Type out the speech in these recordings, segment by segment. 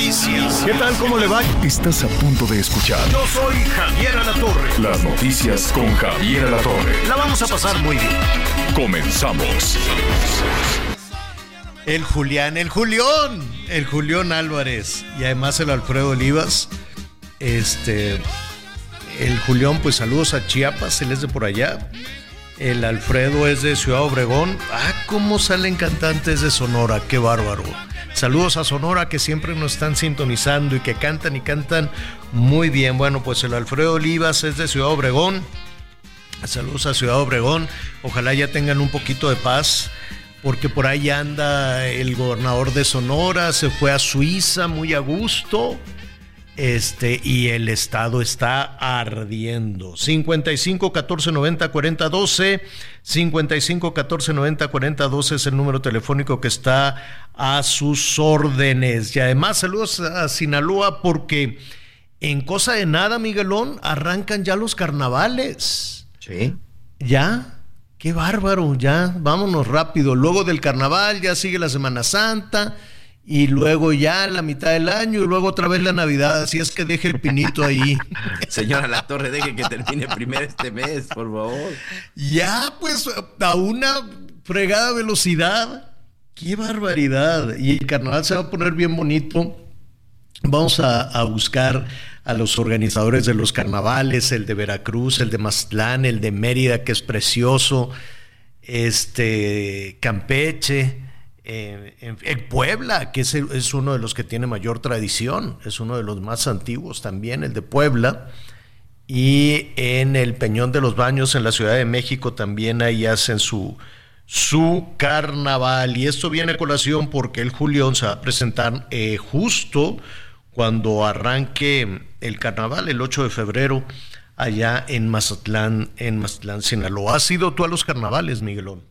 Noticias. ¿Qué tal? ¿Cómo le va? Estás a punto de escuchar Yo soy Javier Alatorre. las noticias con Javier Alatorre. La vamos a pasar muy bien. Comenzamos. El Julián, el Julión, el Julián Álvarez y además el Alfredo Olivas. Este, el Julián, pues saludos a Chiapas, él es de por allá. El Alfredo es de Ciudad Obregón. Ah, cómo salen cantantes de Sonora, qué bárbaro. Saludos a Sonora que siempre nos están sintonizando y que cantan y cantan muy bien. Bueno, pues el Alfredo Olivas es de Ciudad Obregón. Saludos a Ciudad Obregón. Ojalá ya tengan un poquito de paz, porque por ahí anda el gobernador de Sonora, se fue a Suiza muy a gusto. Este, y el estado está ardiendo. 55 14 90 40 12. 55 14 90 40 12 es el número telefónico que está a sus órdenes. Y además, saludos a Sinaloa porque en cosa de nada, Miguelón, arrancan ya los carnavales. Sí. Ya, qué bárbaro, ya, vámonos rápido. Luego del carnaval ya sigue la Semana Santa y luego ya la mitad del año y luego otra vez la Navidad. Así es que deje el pinito ahí. Señora La Torre, deje que termine primero este mes, por favor. ya, pues a una fregada velocidad. Qué barbaridad. Y el carnaval se va a poner bien bonito. Vamos a, a buscar a los organizadores de los carnavales, el de Veracruz, el de Mazatlán, el de Mérida, que es precioso, este Campeche, eh, en, Puebla, que es, es uno de los que tiene mayor tradición, es uno de los más antiguos también, el de Puebla. Y en el Peñón de los Baños, en la Ciudad de México, también ahí hacen su, su carnaval. Y esto viene a colación porque el Julión se va a presentar eh, justo cuando arranque el carnaval, el 8 de febrero, allá en Mazatlán, en Mazatlán, Sinaloa. ¿Has ido tú a los carnavales, Miguelón?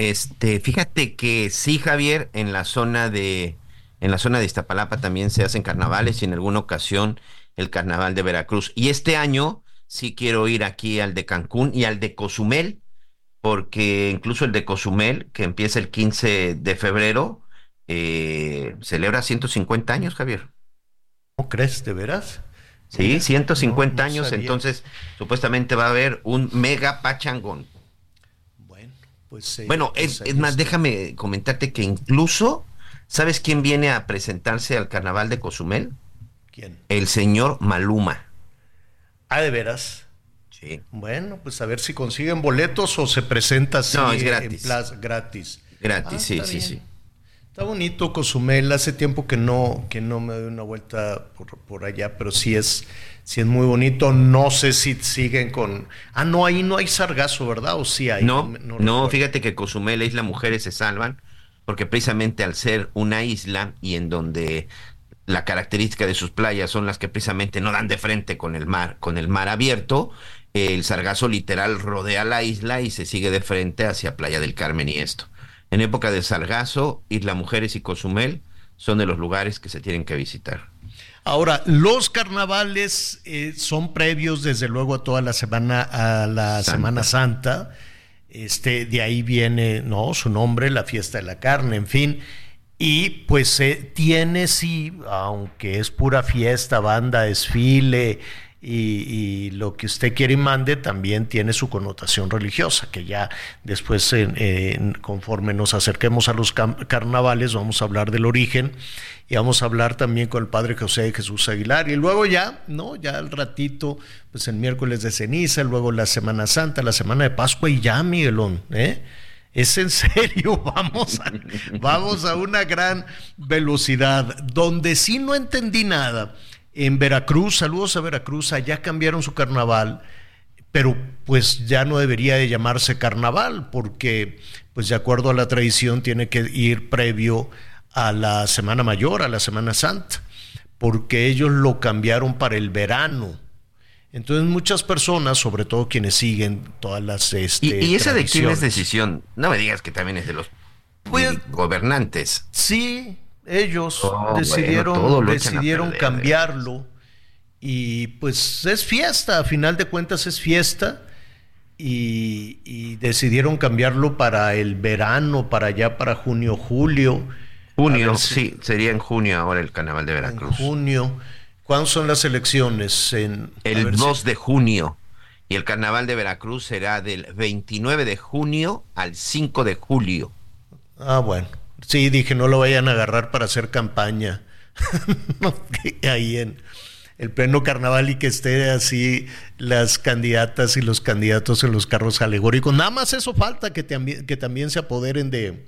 Este, fíjate que sí, Javier, en la zona de, en la zona de Iztapalapa también se hacen carnavales y en alguna ocasión el carnaval de Veracruz. Y este año sí quiero ir aquí al de Cancún y al de Cozumel, porque incluso el de Cozumel, que empieza el 15 de febrero, eh, celebra 150 años, Javier. ¿No crees, de veras? Sí, Mira, 150 no, no años, sabía. entonces supuestamente va a haber un mega pachangón. Bueno, pues... eh, Bueno, es, más, déjame comentarte que incluso, ¿sabes quién viene a presentarse al carnaval de Cozumel? ¿Quién? El señor Maluma. Ah, de veras. Sí. Bueno, pues a ver si consiguen boletos o se presenta así No, es en gratis. plaza- gratis. Gratis, Ah, sí, sí, bien. sí. Está bonito Cozumel, hace tiempo que no, que no me doy una vuelta por, por allá, pero sí es, sí es muy bonito. No sé si siguen con. Ah, no, ahí no hay sargazo, ¿verdad? O sí hay. No, no, fíjate que Cozumel, la isla Mujeres se salvan, porque precisamente al ser una isla y en donde la característica de sus playas son las que precisamente no dan de frente con el mar, con el mar abierto, el sargazo literal rodea la isla y se sigue de frente hacia Playa del Carmen y esto. En época de sargazo, Isla Mujeres y Cozumel son de los lugares que se tienen que visitar. Ahora, los carnavales eh, son previos, desde luego, a toda la semana, a la Santa. Semana Santa. Este, de ahí viene, ¿no? Su nombre, la fiesta de la carne, en fin. Y pues eh, tiene, sí, aunque es pura fiesta, banda, desfile y, lo que usted quiere y mande, también tiene su connotación religiosa, que ya después, conforme nos acerquemos a los carnavales, vamos a hablar del origen y vamos a hablar también con el Padre José de Jesús Aguilar. Y luego ya, ¿no? Ya al ratito, pues el miércoles de ceniza, luego la Semana Santa, la Semana de Pascua y ya, Miguelón, ¿eh? Es en serio, vamos vamos a una gran velocidad. Donde sí no entendí nada, en Veracruz, saludos a Veracruz, allá cambiaron su carnaval, pero pues ya no debería de llamarse carnaval, porque pues de acuerdo a la tradición tiene que ir previo a la Semana Mayor, a la Semana Santa, porque ellos lo cambiaron para el verano. Entonces muchas personas, sobre todo quienes siguen todas las... Este, ¿Y, y esa de quién es decisión? No me digas que también es de los Pues- gobernantes. Sí, ellos Oh, decidieron, bueno, decidieron perder, cambiarlo y pues es fiesta, a final de cuentas es fiesta y, y decidieron cambiarlo para el verano, para allá, para junio, julio. Junio, si- sí, sería en junio ahora el carnaval de En Veracruz. junio. ¿Cuándo son las elecciones? En, El ver si- 2 de junio. Y el carnaval de Veracruz será del 29 de junio al 5 de julio. Ah, bueno. Sí, dije, no lo vayan a agarrar para hacer campaña. Ahí en el pleno carnaval y que esté así las candidatas y los candidatos en los carros alegóricos. Nada más eso falta, que, también que también se apoderen de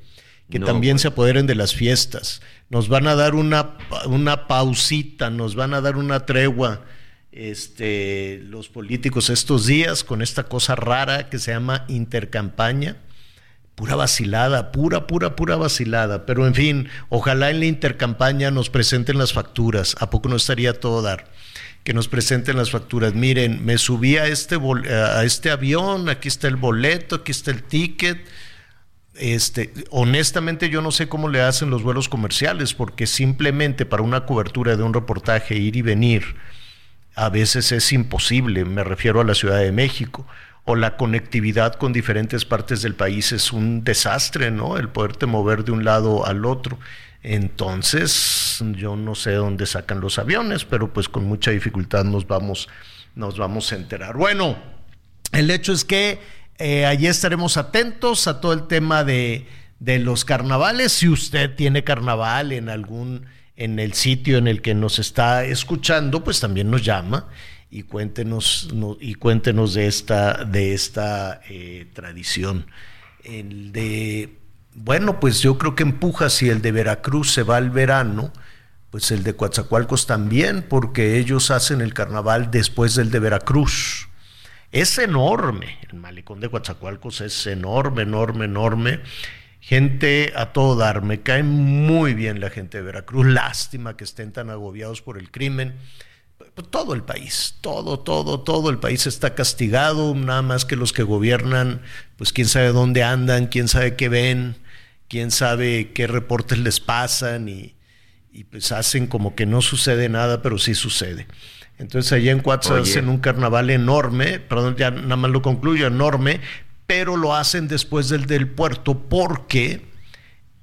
que No, también se apoderen de las fiestas. Nos van a dar una, una pausita, nos van a dar una tregua este, los políticos estos días con esta cosa rara que se llama intercampaña pura vacilada, pura, pura, pura vacilada. Pero en fin, ojalá en la intercampaña nos presenten las facturas. ¿A poco no estaría todo dar? Que nos presenten las facturas. Miren, me subí a este, a este avión, aquí está el boleto, aquí está el ticket. Este, honestamente yo no sé cómo le hacen los vuelos comerciales, porque simplemente para una cobertura de un reportaje ir y venir, a veces es imposible, me refiero a la Ciudad de México, o la conectividad con diferentes partes del país es un desastre, ¿no? El poderte mover de un lado al otro. Entonces, yo no sé dónde sacan los aviones, pero pues con mucha dificultad nos vamos, nos vamos a enterar. Bueno, el hecho es que eh, allí estaremos atentos a todo el tema de, de los carnavales. Si usted tiene carnaval en algún, en el sitio en el que nos está escuchando, pues también nos llama y cuéntenos, no- y cuéntenos de esta, de esta eh, tradición. El de, bueno, pues yo creo que empuja si el de Veracruz se va al verano, pues el de Coatzacoalcos también, porque ellos hacen el carnaval después del de Veracruz. Es enorme, el malecón de Coatzacoalcos es enorme, enorme, enorme. Gente a todo dar, me cae muy bien la gente de Veracruz, lástima que estén tan agobiados por el crimen. Pues, Todo el país, todo, todo, todo el país está castigado, nada más que los que gobiernan, pues quién sabe dónde andan, quién sabe qué ven, quién sabe qué reportes les pasan y, y pues hacen como que no sucede nada, pero sí sucede. Entonces allá en Cuatza Oye. hacen un carnaval enorme, perdón, ya nada más lo concluyo, enorme, pero lo hacen después del del puerto porque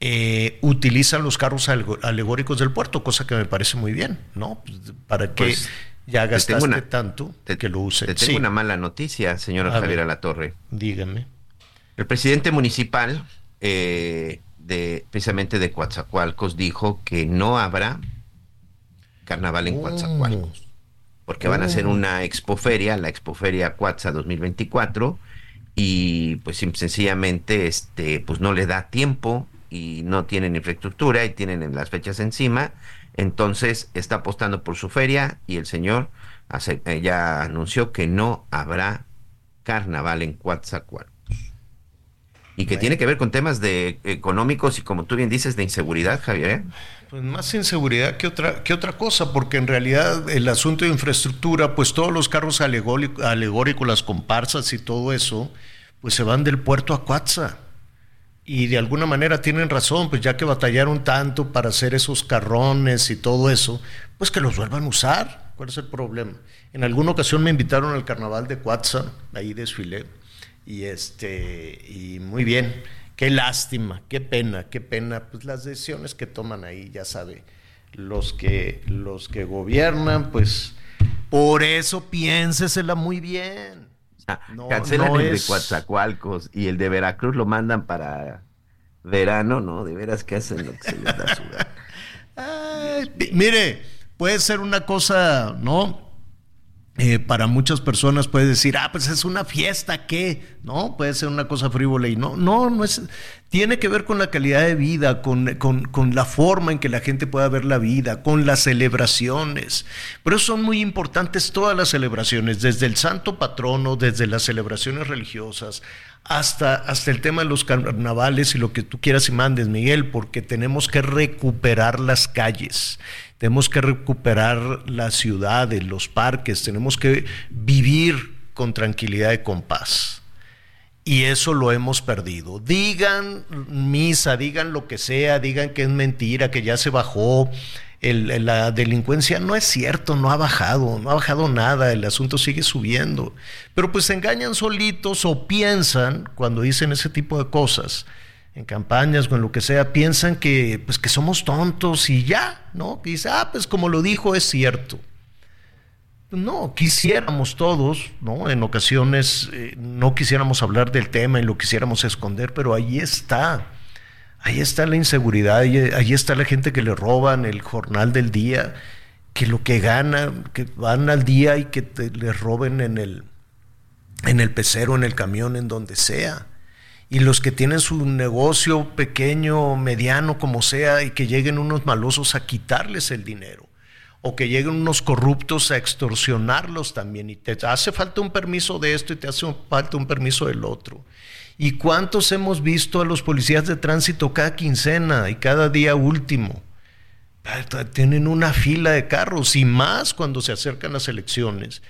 eh, utilizan los carros alegóricos del puerto, cosa que me parece muy bien, ¿no? Para que Pues, ya te gastaste tengo una- tanto Te, que lo use. te tengo Sí, una mala noticia, señora A Javier. Alatorre. dígame. El presidente municipal eh, de precisamente de Coatzacoalcos dijo que no habrá carnaval en Coatzacoalcos, porque van a hacer una expoferia, la expoferia Coatza 2024 y pues sencillamente este pues no le da tiempo y no tienen infraestructura y tienen en las fechas encima, entonces está apostando por su feria y el señor hace- eh, ya anunció que no habrá carnaval en Coatzacoalcos y que tiene que ver con temas de económicos y como tú bien dices de inseguridad, Javier. ¿eh? Pues más inseguridad que otra, que otra cosa, porque en realidad el asunto de infraestructura, pues todos los carros alegórico- alegóricos, las comparsas y todo eso, pues se van del puerto a Cuatza. Y de alguna manera tienen razón, pues ya que batallaron tanto para hacer esos carrones y todo eso, pues que los vuelvan a usar. ¿Cuál es el problema? En alguna ocasión me invitaron al carnaval de Cuatza, ahí desfilé, y este, y muy bien. Qué lástima, qué pena, qué pena. Pues las decisiones que toman ahí, ya sabe, los que, los que gobiernan, pues por eso piénsesela muy bien. No, Cancelan no el es- de Coatzacoalcos y el de Veracruz lo mandan para verano, ¿no? De veras que hacen lo que se les da su gana. Ay, mire, puede ser una cosa, ¿no? Eh, para muchas personas puede decir, ah, pues es una fiesta, ¿qué? No, puede ser una cosa frívola y no, no, no es, tiene que ver con la calidad de vida, con, con, con, la forma en que la gente pueda ver la vida, con las celebraciones. Por eso son muy importantes todas las celebraciones, desde el santo patrono, desde las celebraciones religiosas, hasta, hasta el tema de los carnavales y lo que tú quieras y mandes, Miguel, porque tenemos que recuperar las calles. Tenemos que recuperar las ciudades, los parques, tenemos que vivir con tranquilidad y con paz. Y eso lo hemos perdido. Digan misa, digan lo que sea, digan que es mentira, que ya se bajó. la delincuencia no es cierto, no ha bajado, no ha bajado nada, el asunto sigue subiendo. Pero pues se engañan solitos o piensan, cuando dicen ese tipo de cosas, en campañas o en lo que sea, piensan que, pues, que somos tontos y ya, ¿no? Que dice, ah, pues como lo dijo, es cierto. No, quisiéramos todos, ¿no? En ocasiones eh, no quisiéramos hablar del tema y lo quisiéramos esconder, pero ahí está. Ahí está la inseguridad, ahí, está la gente que le roban el jornal del día, que lo que gana, que van al día y que les roben en el, en el pecero, en el camión, en donde sea y los que tienen su negocio pequeño, mediano, como sea, y que lleguen unos malosos a quitarles el dinero, o que lleguen unos corruptos a extorsionarlos también, y te hace falta un permiso de esto y te hace falta un permiso del otro. ¿Y cuántos hemos visto a los policías de tránsito cada quincena y cada día último? Tienen una fila de carros y más cuando se acercan las elecciones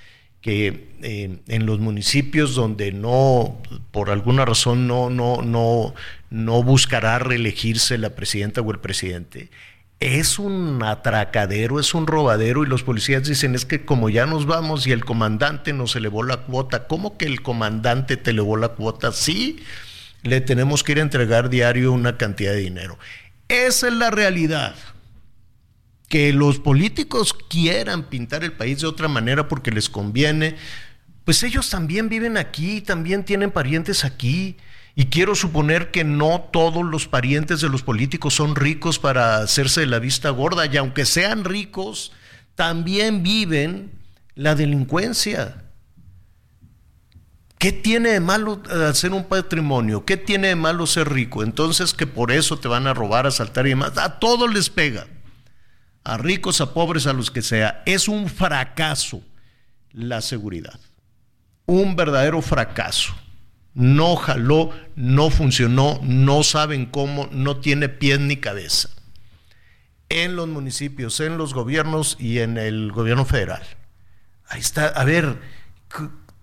que eh, en los municipios donde no, por alguna razón, no, no, no, no buscará reelegirse la presidenta o el presidente, es un atracadero, es un robadero y los policías dicen es que como ya nos vamos y el comandante nos elevó la cuota, ¿cómo que el comandante te elevó la cuota? Sí, le tenemos que ir a entregar diario una cantidad de dinero. Esa es la realidad que los políticos quieran pintar el país de otra manera porque les conviene, pues ellos también viven aquí, también tienen parientes aquí. Y quiero suponer que no todos los parientes de los políticos son ricos para hacerse de la vista gorda, y aunque sean ricos, también viven la delincuencia. ¿Qué tiene de malo hacer un patrimonio? ¿Qué tiene de malo ser rico? Entonces que por eso te van a robar, asaltar y demás. A todos les pega a ricos, a pobres, a los que sea. Es un fracaso la seguridad. Un verdadero fracaso. No jaló, no funcionó, no saben cómo, no tiene pies ni cabeza. En los municipios, en los gobiernos y en el gobierno federal. Ahí está, a ver,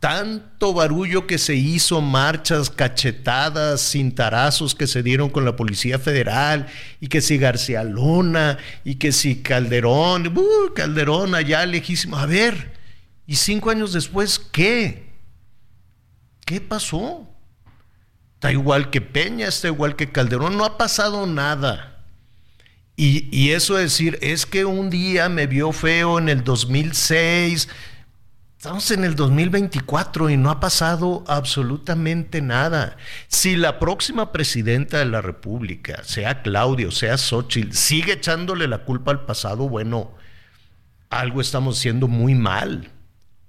tanto barullo que se hizo, marchas, cachetadas, cintarazos que se dieron con la Policía Federal, y que si García Luna, y que si Calderón, uh, Calderón allá lejísimo. A ver, ¿y cinco años después qué? ¿Qué pasó? Está igual que Peña, está igual que Calderón, no ha pasado nada. Y, y eso decir, es que un día me vio feo en el 2006 Estamos en el 2024 y no ha pasado absolutamente nada. Si la próxima presidenta de la República, sea Claudio, sea Xochitl, sigue echándole la culpa al pasado, bueno, algo estamos haciendo muy mal.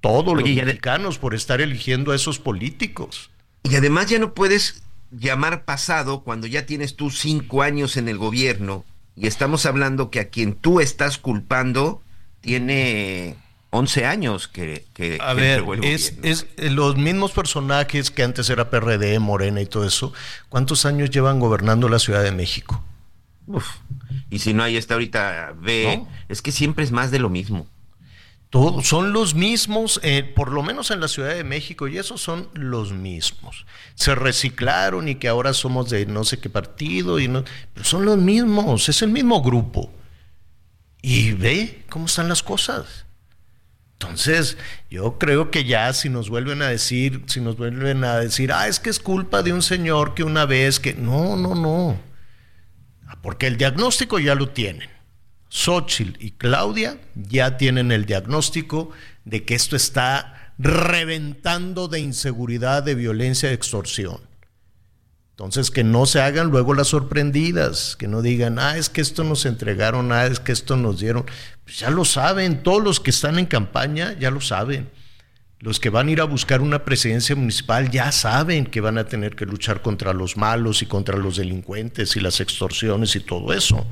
Todos los mexicanos por estar eligiendo a esos políticos. Y además ya no puedes llamar pasado cuando ya tienes tú cinco años en el gobierno y estamos hablando que a quien tú estás culpando tiene 11 años que... que a ver, es, es, los mismos personajes que antes era PRD, Morena y todo eso, ¿cuántos años llevan gobernando la Ciudad de México? Uf, y si no, ahí está ahorita, ve, es que siempre es más de lo mismo. Todos son los mismos, eh, por lo menos en la Ciudad de México, y esos son los mismos. Se reciclaron y que ahora somos de no sé qué partido, y no, pero son los mismos, es el mismo grupo. Y ve cómo están las cosas. Entonces, yo creo que ya si nos vuelven a decir, si nos vuelven a decir, ah, es que es culpa de un señor que una vez que. No, no, no. Porque el diagnóstico ya lo tienen. Xochitl y Claudia ya tienen el diagnóstico de que esto está reventando de inseguridad, de violencia, de extorsión. Entonces, que no se hagan luego las sorprendidas, que no digan, ah, es que esto nos entregaron, ah, es que esto nos dieron. Pues ya lo saben, todos los que están en campaña ya lo saben. Los que van a ir a buscar una presidencia municipal ya saben que van a tener que luchar contra los malos y contra los delincuentes y las extorsiones y todo eso.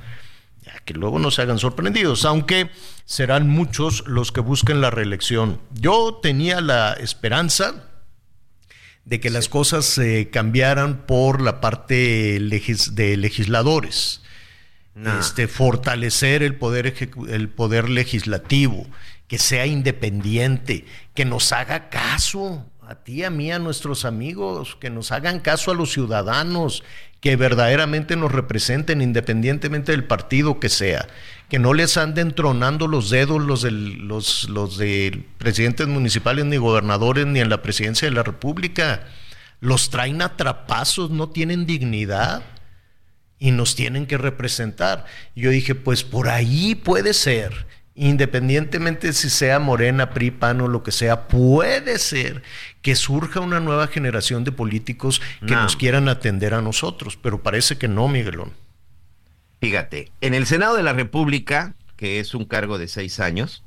Ya que luego no se hagan sorprendidos, aunque serán muchos los que busquen la reelección. Yo tenía la esperanza de que las cosas se cambiaran por la parte de legisladores. Este, fortalecer el poder, el poder legislativo, que sea independiente, que nos haga caso a ti, a mí, a nuestros amigos, que nos hagan caso a los ciudadanos, que verdaderamente nos representen independientemente del partido que sea, que no les anden tronando los dedos los, del, los, los de presidentes municipales, ni gobernadores, ni en la presidencia de la República. Los traen atrapazos, no tienen dignidad y nos tienen que representar. Yo dije, pues por ahí puede ser independientemente si sea Morena, PRI, PAN o lo que sea, puede ser que surja una nueva generación de políticos que nos quieran atender a nosotros, pero parece que no, Miguelón. Fíjate, en el Senado de la República, que es un cargo de seis años,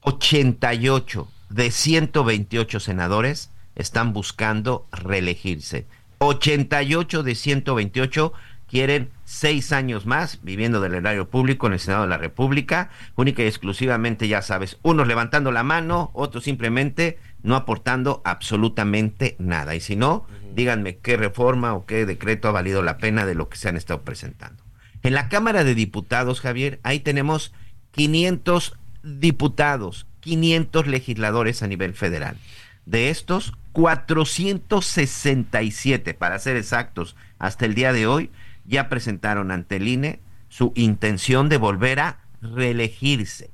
88 de 128 senadores están buscando reelegirse. 88 de 128 quieren seis años más viviendo del erario público en el Senado de la República, única y exclusivamente, ya sabes, unos levantando la mano, otros simplemente no aportando absolutamente nada. Y si no, díganme qué reforma o qué decreto ha valido la pena de lo que se han estado presentando. En la Cámara de Diputados, Javier, ahí tenemos 500 diputados, 500 legisladores a nivel federal. De estos, 467, para ser exactos, hasta el día de hoy, ya presentaron ante el INE su intención de volver a reelegirse.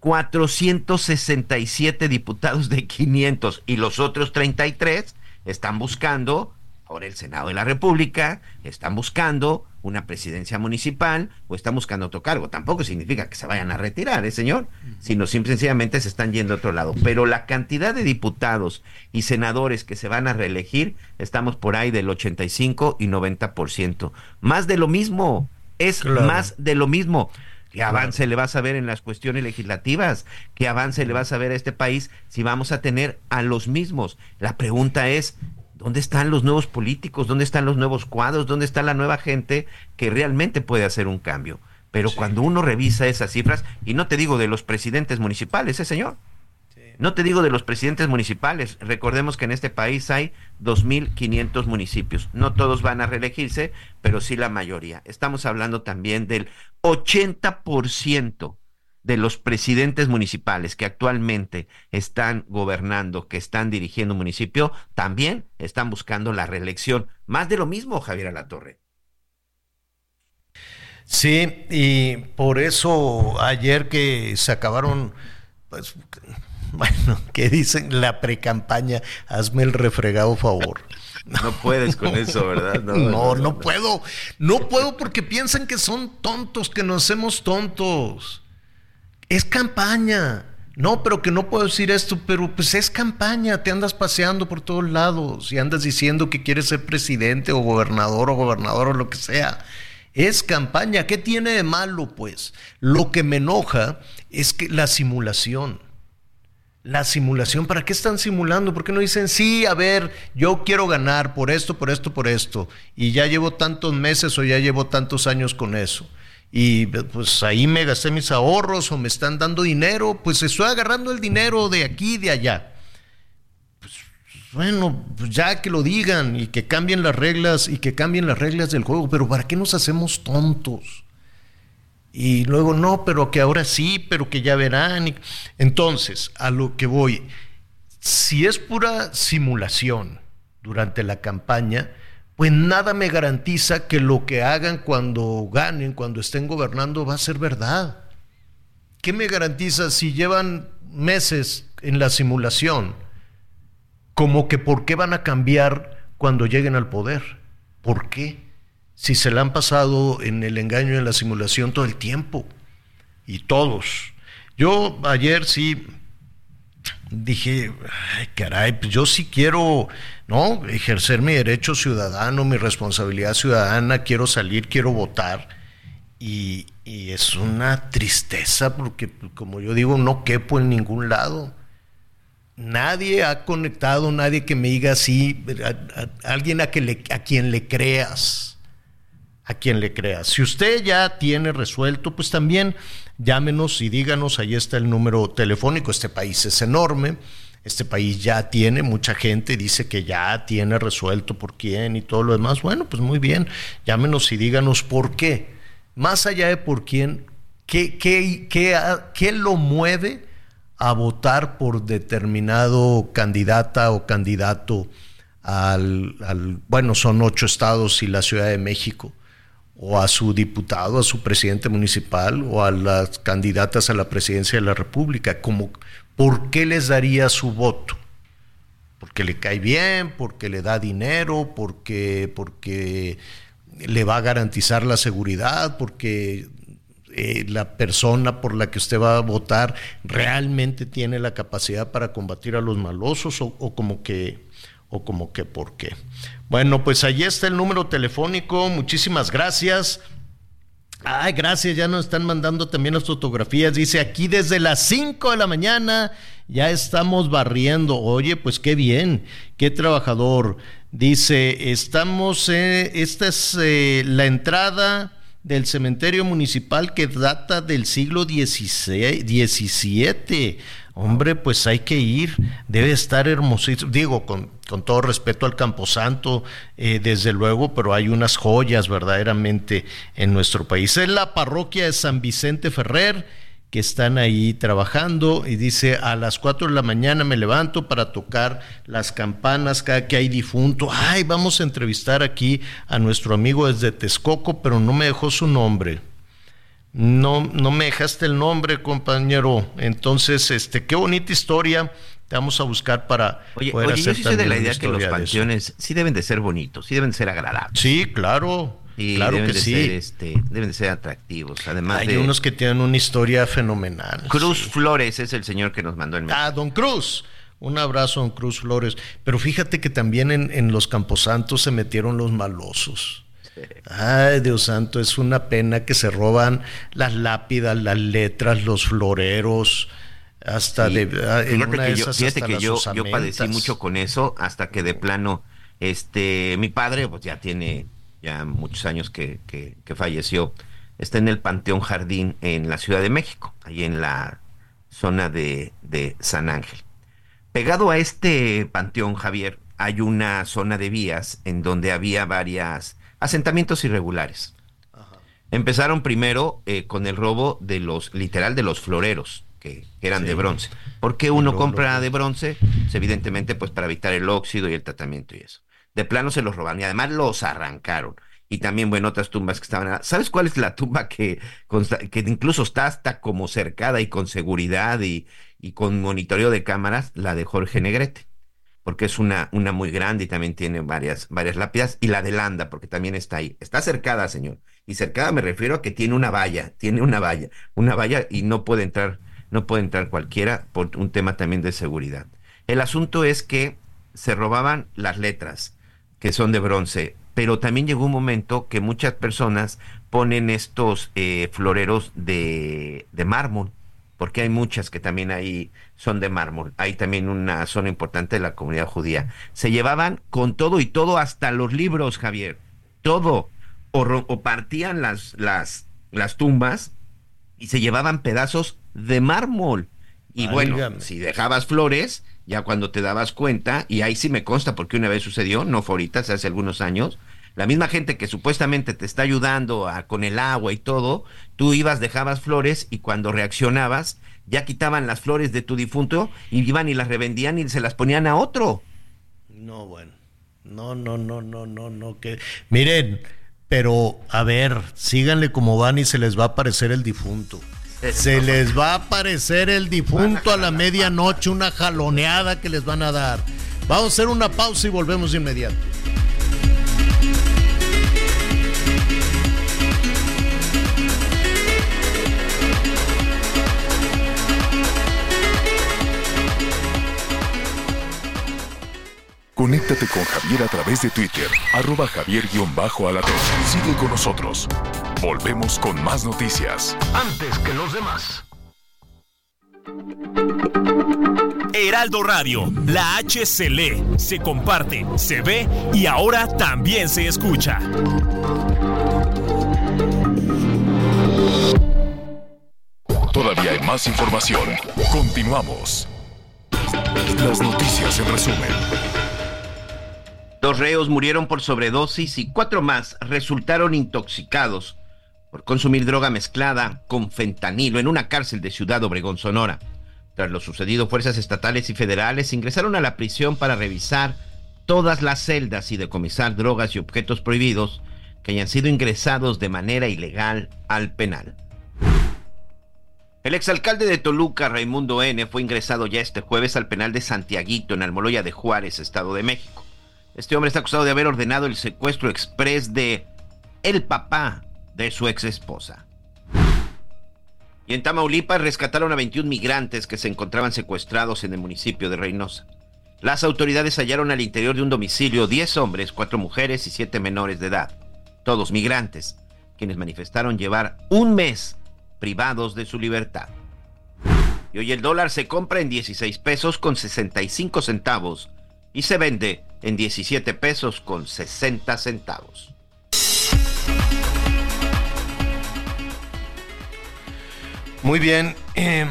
467 diputados de 500 y los otros 33 están buscando ahora el Senado de la República, están buscando una presidencia municipal o están buscando otro cargo. Tampoco significa que se vayan a retirar, ¿eh, señor? Sino sencillamente se están yendo a otro lado. Pero la cantidad de diputados y senadores que se van a reelegir, estamos por ahí del 85 y 90%. Más de lo mismo, es más de lo mismo. ¿Qué avance le vas a ver en las cuestiones legislativas? ¿Qué avance le vas a ver a este país si vamos a tener a los mismos? La pregunta es, ¿Dónde están los nuevos políticos? ¿Dónde están los nuevos cuadros? ¿Dónde está la nueva gente que realmente puede hacer un cambio? Pero cuando uno revisa esas cifras, y no te digo de los presidentes municipales, ¿eh, señor? No te digo de los presidentes municipales. Recordemos que en este país hay 2.500 municipios. No todos van a reelegirse, pero sí la mayoría. Estamos hablando también del 80% de los presidentes municipales que actualmente están gobernando, que están dirigiendo un municipio, también están buscando la reelección. Más de lo mismo, Javier Alatorre. Sí, y por eso ayer que se acabaron, pues, bueno, que dicen la precampaña, hazme el refregado favor. No puedes con eso, ¿verdad? No, no, no, puedo. No puedo porque piensan que son tontos, que nos hacemos tontos. Es campaña. No, pero que no puedo decir esto, pero pues es campaña, te andas paseando por todos lados y andas diciendo que quieres ser presidente o gobernador o gobernador o lo que sea. Es campaña, ¿qué tiene de malo pues? Lo que me enoja es que la simulación. La simulación, ¿para qué están simulando? ¿Por qué no dicen, sí, a ver, yo quiero ganar por esto, por esto, por esto, y ya llevo tantos meses o ya llevo tantos años con eso? Y pues ahí me gasté mis ahorros o me están dando dinero, pues estoy agarrando el dinero de aquí y de allá. Pues, bueno, pues ya que lo digan y que cambien las reglas y que cambien las reglas del juego, pero ¿para qué nos hacemos tontos? Y luego no, pero que ahora sí, pero que ya verán. Entonces, a lo que voy, si es pura simulación durante la campaña, pues nada me garantiza que lo que hagan cuando ganen, cuando estén gobernando, va a ser verdad. ¿Qué me garantiza si llevan meses en la simulación? Como que por qué van a cambiar cuando lleguen al poder. ¿Por qué? Si se la han pasado en el engaño en la simulación todo el tiempo. Y todos. Yo ayer sí dije, ay, caray, pues yo sí quiero, ¿no? Ejercer mi derecho ciudadano, mi responsabilidad ciudadana, quiero salir, quiero votar. Y, es una tristeza porque, como yo digo, no quepo en ningún lado. nadie ha conectado, nadie que me diga así, alguien a, que a quien le creas, a quien le creas. Si usted ya tiene resuelto, pues también llámenos y díganos, ahí está el número telefónico, este país es enorme. Este país ya tiene mucha gente, dice que ya tiene resuelto por quién y todo lo demás. Bueno, pues muy bien, llámenos y díganos por qué. Más allá de por quién, ¿qué, qué, qué, qué lo mueve a votar por determinado candidata o candidato al, al, bueno, son ocho estados y la Ciudad de México, o a su diputado, a su presidente municipal, o a las candidatas a la presidencia de la República, como ¿por qué les daría su voto? Porque le cae bien, porque le da dinero, porque, porque le va a garantizar la seguridad, porque eh, la persona por la que usted va a votar realmente tiene la capacidad para combatir a los malosos o, o como que o como que por qué. Bueno, pues allí está el número telefónico. Muchísimas gracias. Ay, gracias, ya nos están mandando también las fotografías. Dice aquí desde las 5 de la mañana ya estamos barriendo. Oye, pues qué bien, qué trabajador. Dice, estamos, eh, esta es eh, la entrada del cementerio municipal que data del siglo XVII. Hombre, pues hay que ir, debe estar hermosísimo. Digo, con, todo respeto al Camposanto, eh, desde luego, pero hay unas joyas verdaderamente en nuestro país. Es la parroquia de San Vicente Ferrer que están ahí trabajando y dice a las 4 de la mañana me levanto para tocar las campanas cada que hay difunto. Ay, vamos a entrevistar aquí a nuestro amigo desde Texcoco, pero no me dejó su nombre. No, no me dejaste el nombre, compañero. Entonces, este, qué bonita historia. Te vamos a buscar para oye, poder oye, yo sí soy de la idea que los panteones sí deben de ser bonitos, sí deben de ser agradables. Sí, claro. Y claro deben que de sí. Ser, este, deben de ser atractivos. Además Hay de unos que tienen una historia fenomenal. Cruz sí. Flores es el señor que nos mandó el mensaje. Ah, don Cruz. Un abrazo, don Cruz Flores. Pero fíjate que también en, en los Camposantos se metieron los malosos. Ay, Dios santo, es una pena que se roban las lápidas, las letras, los floreros, hasta Sí. de ah, en Fíjate una de que, yo, fíjate hasta que yo, yo padecí mucho con eso hasta que de plano, este, mi padre, pues ya tiene ya muchos años que, que, que falleció, está en el Panteón Jardín en la Ciudad de México, ahí en la zona de, de San Ángel. Pegado a este panteón, Javier, hay una zona de vías en donde había varias asentamientos irregulares. Empezaron primero eh, con el robo de los, literal, de los floreros, que, eran Sí. de bronce. ¿Por qué uno compra de bronce? Pues, evidentemente, pues para evitar el óxido y el tratamiento y eso. De plano se los roban y además los arrancaron. Y también, bueno, otras tumbas que estaban. ¿Sabes cuál es la tumba que, consta- que incluso está hasta como cercada y con seguridad y, y con monitoreo de cámaras? La de Jorge Negrete porque es una, una muy grande y también tiene varias, varias lápidas, y la de Landa, porque también está ahí. Está cercada, señor. Y cercada me refiero a que tiene una valla, tiene una valla, una valla y no puede entrar, no puede entrar cualquiera por un tema también de seguridad. El asunto es que se robaban las letras, que son de bronce, pero también llegó un momento que muchas personas ponen estos eh, floreros de, de mármol, porque hay muchas que también ahí son de mármol. Hay también una zona importante de la comunidad judía. Se llevaban con todo y todo, hasta los libros, Javier. Todo. O, o partían las, las, las tumbas y se llevaban pedazos de mármol. Y bueno, Válgame. si dejabas flores, ya cuando te dabas cuenta, y ahí sí me consta porque una vez sucedió, no fue ahorita, hace algunos años, la misma gente que supuestamente te está ayudando a- con el agua y todo, tú ibas, dejabas flores y cuando reaccionabas, ya quitaban las flores de tu difunto y iban y las revendían y se las ponían a otro. No, bueno. No, no, no, no, no, no. Que... Miren, pero a ver, síganle como van y se les va a aparecer el difunto. Se les va a aparecer el difunto a la medianoche, una jaloneada que les van a dar. Vamos a hacer una pausa y volvemos de inmediato. Conéctate con Javier a través de Twitter, arroba javier-alatón. Sigue con nosotros. Volvemos con más noticias. Antes que los demás. Heraldo Radio, la H se lee, se comparte, se ve y ahora también se escucha. Todavía hay más información. Continuamos. Las noticias en resumen. Dos reos murieron por sobredosis y cuatro más resultaron intoxicados por consumir droga mezclada con fentanilo en una cárcel de Ciudad Obregón, Sonora. Tras lo sucedido, fuerzas estatales y federales ingresaron a la prisión para revisar todas las celdas y decomisar drogas y objetos prohibidos que hayan sido ingresados de manera ilegal al penal. El exalcalde de Toluca, Raimundo N., fue ingresado ya este jueves al penal de Santiaguito, en Almoloya de Juárez, Estado de México. Este hombre está acusado de haber ordenado el secuestro express de el papá de su ex esposa. Y en Tamaulipas rescataron a 21 migrantes que se encontraban secuestrados en el municipio de Reynosa. Las autoridades hallaron al interior de un domicilio 10 hombres, 4 mujeres y 7 menores de edad, todos migrantes, quienes manifestaron llevar un mes privados de su libertad. Y hoy el dólar se compra en 16 pesos con 65 centavos y se vende en 17 pesos con 60 centavos. Muy bien. Eh,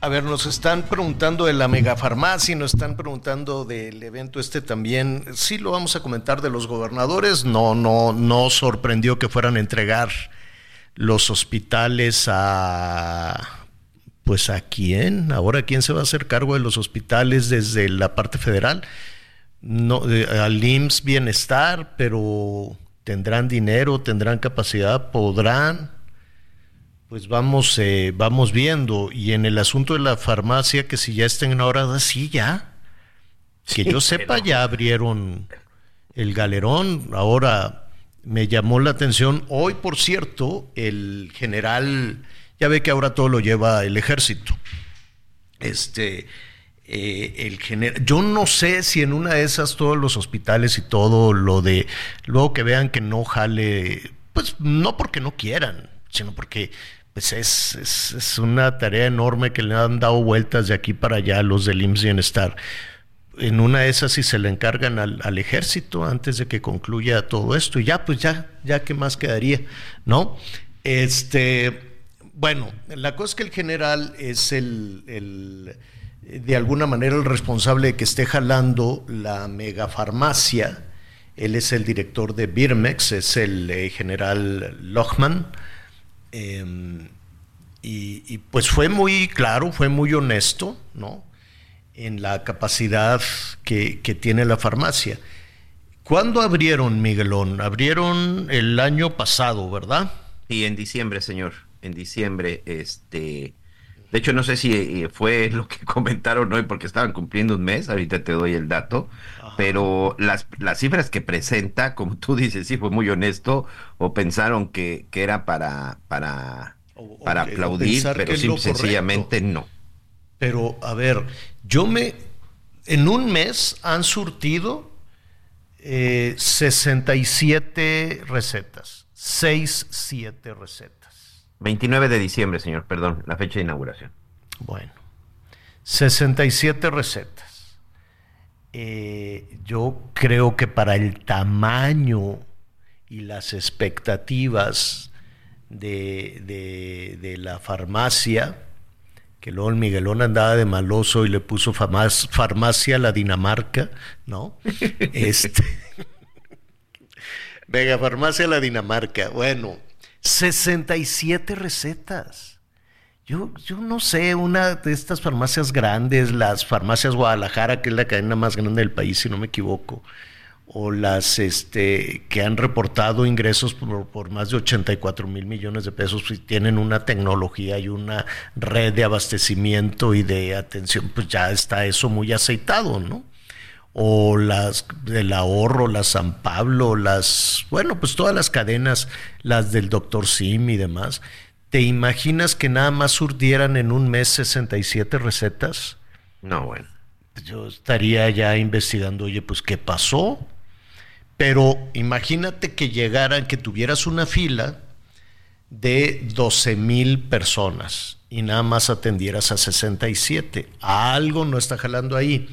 a ver, nos están preguntando de la megafarmacia, nos están preguntando del evento este también. Sí, lo vamos a comentar de los gobernadores. No, no, no sorprendió que fueran a entregar los hospitales a pues a quién, ahora quién se va a hacer cargo de los hospitales desde la parte federal. No, al IMSS Bienestar, pero tendrán dinero, tendrán capacidad, podrán pues vamos, eh, vamos viendo. Y en el asunto de la farmacia, que si ya estén en hora, sí, ya. Que yo sepa, ya abrieron el galerón. Ahora me llamó la atención. Hoy, por cierto, el general, ya ve que ahora todo lo lleva el ejército. Este, eh, el general, yo no sé si en una de esas todos los hospitales y todo lo de, luego que vean que no jale, pues no porque no quieran, sino porque pues es, es, una tarea enorme que le han dado vueltas de aquí para allá los del IMSS Bienestar. En una de esas, si se le encargan al, ejército antes de que concluya todo esto, y ya, pues ya, ya qué más quedaría, ¿no? Este, bueno, la cosa es que el general es el, el de alguna manera el responsable de que esté jalando la megafarmacia. Él es el director de Birmex, es el eh, general Lochman Em, y, pues fue muy claro, fue muy honesto, ¿no? En la capacidad que, tiene la farmacia. ¿Cuándo abrieron, Miguelón? Abrieron el año pasado, ¿verdad? Sí, en diciembre, señor. En diciembre, este. De hecho, no sé si eh, fue lo que comentaron hoy porque estaban cumpliendo un mes, ahorita te doy el dato, pero las, las cifras que presenta, como tú dices, sí fue muy honesto, o pensaron que, que era para, para, para aplaudir, pero sencillamente no. Pero, a ver, yo me, en un mes han surtido eh, 67 recetas, 6, 7 recetas. 29 de diciembre, señor, perdón, la fecha de inauguración. Bueno, 67 recetas. Eh, yo creo que para el tamaño y las expectativas de, la farmacia, que luego el Miguelón andaba de maloso y le puso farmacia a la Dinamarca, ¿no? este, Vega Farmacia a la Dinamarca, bueno, 67 recetas. Yo, yo no sé, una de estas farmacias grandes, las farmacias Guadalajara, que es la cadena más grande del país, si no me equivoco, o las este, que han reportado ingresos por, más de 84 mil millones de pesos, pues tienen una tecnología y una red de abastecimiento y de atención, pues ya está eso muy aceitado, ¿no? O las del ahorro, las San Pablo, las, bueno, pues todas las cadenas, las del doctor Sim y demás ¿Te imaginas que nada más surdieran en un mes 67 recetas? No, bueno. Yo estaría ya investigando, oye, pues qué pasó. Pero imagínate que llegaran, que tuvieras una fila de 12 mil personas y nada más atendieras a 67. Algo no está jalando ahí.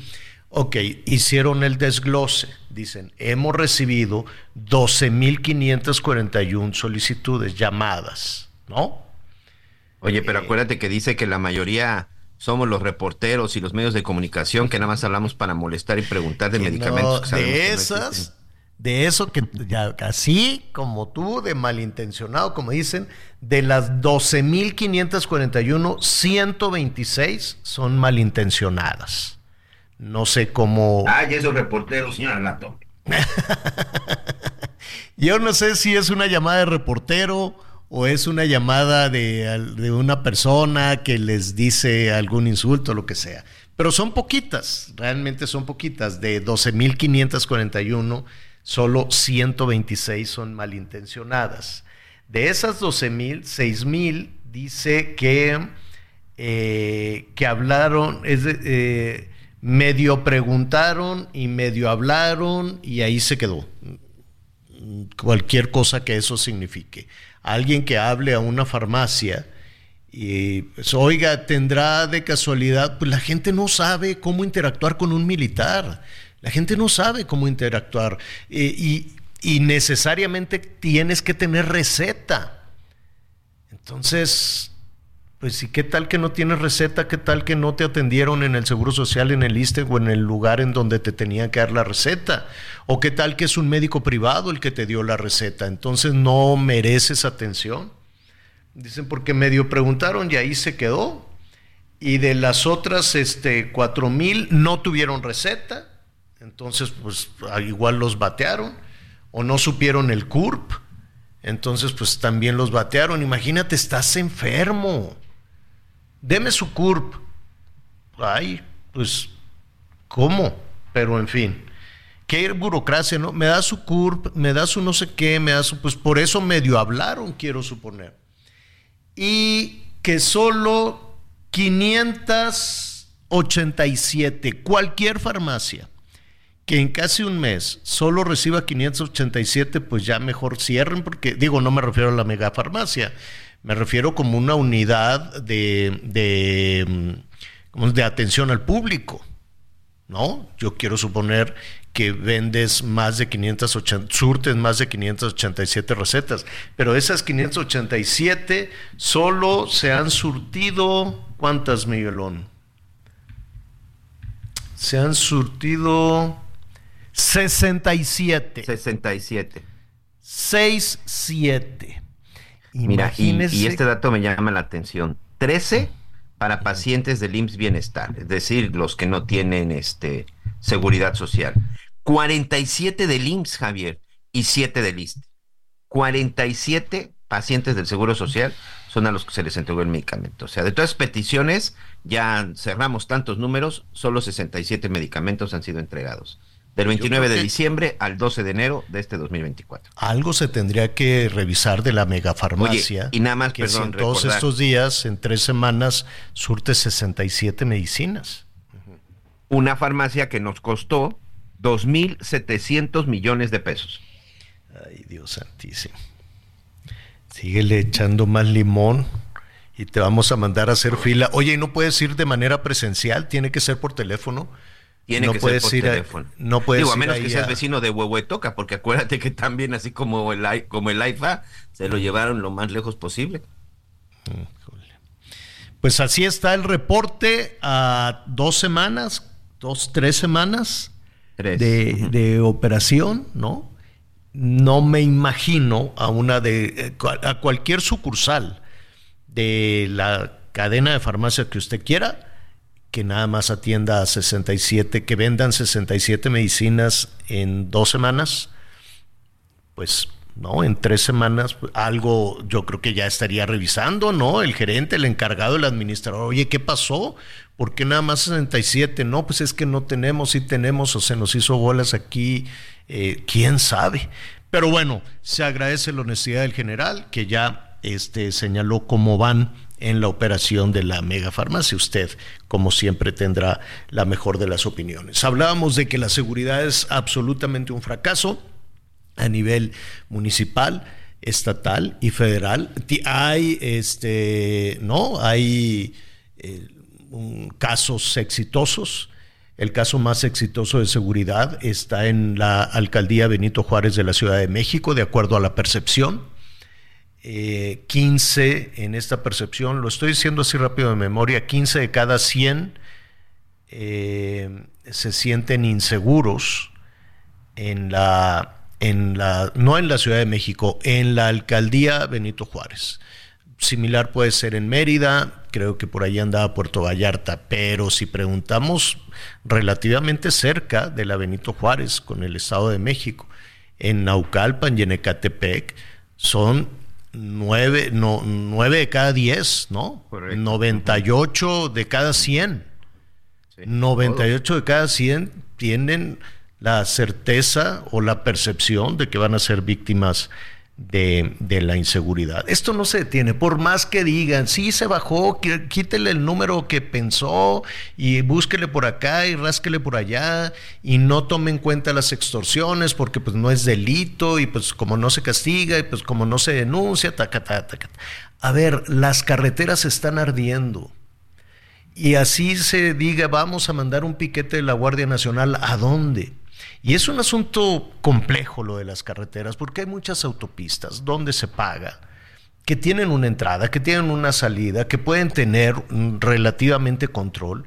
Ok, hicieron el desglose. Dicen, hemos recibido 12.541 solicitudes, llamadas, ¿no? Oye, pero Eh, acuérdate que dice que la mayoría somos los reporteros y los medios de comunicación que nada más hablamos para molestar y preguntar de que medicamentos. no, que de no esas, de eso que ya así como tú, de malintencionado, como dicen, de las 12.541, 126 son malintencionadas. No sé cómo. Ay, esos reporteros, señora Lato. Yo no sé si es una llamada de reportero o es una llamada de, de una persona que les dice algún insulto, lo que sea. Pero son poquitas, realmente son poquitas. De 12.541, solo 126 son malintencionadas. De esas 12.000, 6.000 dice que, eh, que hablaron, es eh, medio preguntaron y medio hablaron y ahí se quedó cualquier cosa que eso signifique. Alguien que hable a una farmacia y pues, oiga, tendrá de casualidad, pues la gente no sabe cómo interactuar con un militar. La gente no sabe cómo interactuar Eh, y, y necesariamente tienes que tener receta. Entonces, pues ¿y qué tal que no tienes receta? ¿Qué tal que no te atendieron en el Seguro Social, en el ISTE o en el lugar en donde te tenían que dar la receta? ¿O qué tal que es un médico privado el que te dio la receta? Entonces no mereces atención. Dicen porque medio preguntaron y ahí se quedó. Y de las otras este, cuatro mil no tuvieron receta. Entonces, pues ah, igual los batearon. O no supieron el CURP. Entonces, pues también los batearon. Imagínate, estás enfermo. Deme su CURP. Ay, pues, ¿cómo? Pero en fin. Qué burocracia, ¿no? Me da su CURP, me da su no sé qué, me da su. Pues por eso medio hablaron, quiero suponer. Y que solo 587, cualquier farmacia que en casi un mes solo reciba 587, pues ya mejor cierren, porque digo, no me refiero a la megafarmacia, me refiero como una unidad de, de, de atención al público, ¿no? Yo quiero suponer que vendes más de 580, surtes más de 587 recetas, pero esas 587 solo se han surtido, ¿cuántas, Miguelón? Se han surtido 67. 67. 6, 7. Mira, y, y este dato me llama la atención. 13 para pacientes del IMSS Bienestar, es decir, los que no tienen este, seguridad social. 47 del IMSS, Javier, y 7 del ISTE. 47 pacientes del Seguro Social son a los que se les entregó el medicamento. O sea, de todas las peticiones, ya cerramos tantos números, solo 67 medicamentos han sido entregados. Del 29 de diciembre al 12 de enero de este 2024. Algo se tendría que revisar de la megafarmacia. Oye, y nada más, que si perdón, en todos estos días, en tres semanas, surte 67 medicinas. Una farmacia que nos costó 2.700 millones de pesos. Ay, Dios santísimo. Síguele echando más limón y te vamos a mandar a hacer fila. Oye, ¿y no puedes ir de manera presencial? ¿Tiene que ser por teléfono? Tiene no que ser por ir a- teléfono. no puedes Digo, a menos que seas a- vecino de Huehuetoca, porque acuérdate que también, así como el, como el AIFA, se lo llevaron lo más lejos posible. Pues así está el reporte a dos semanas, dos, tres semanas Tres. de, de operación, ¿no? No me imagino a una de eh, a cualquier sucursal de la cadena de farmacia que usted quiera que nada más atienda a 67, que vendan 67 medicinas en dos semanas, pues, ¿no? En tres semanas, algo yo creo que ya estaría revisando, ¿no? El gerente, el encargado, el administrador, oye, ¿qué pasó? ¿Por qué nada más 67? No, pues es que no tenemos, sí tenemos, o se nos hizo bolas aquí, eh, quién sabe. Pero bueno, se agradece la honestidad del general, que ya este, señaló cómo van en la operación de la megafarmacia. Usted, como siempre, tendrá la mejor de las opiniones. Hablábamos de que la seguridad es absolutamente un fracaso a nivel municipal. estatal y federal. Hay, este, ¿no? Hay eh, casos exitosos. El caso más exitoso de seguridad está en la alcaldía Benito Juárez de la Ciudad de México, de acuerdo a la percepción. 15 eh, en esta percepción, lo estoy diciendo así rápido de memoria, 15 de cada 100 eh, se sienten inseguros en la en la, no en la Ciudad de México, en la alcaldía Benito Juárez. Similar puede ser en Mérida, creo que por ahí andaba Puerto Vallarta, pero si preguntamos relativamente cerca de la Benito Juárez con el Estado de México, en Naucalpan y en son nueve, no, nueve de cada diez, ¿no? Correcto. 98 de cada 100. 98 de cada 100 tienen la certeza o la percepción de que van a ser víctimas de, la inseguridad. Esto no se detiene, por más que digan, sí se bajó, quítele el número que pensó y búsquele por acá y rásquele por allá y no tome en cuenta las extorsiones porque pues no es delito y pues como no se castiga y pues como no se denuncia, taca, A ver, las carreteras están ardiendo. Y así se diga, vamos a mandar un piquete de la Guardia Nacional, ¿a dónde? Y es un asunto complejo lo de las carreteras, porque hay muchas autopistas donde se paga, que tienen una entrada, que tienen una salida, que pueden tener relativamente control.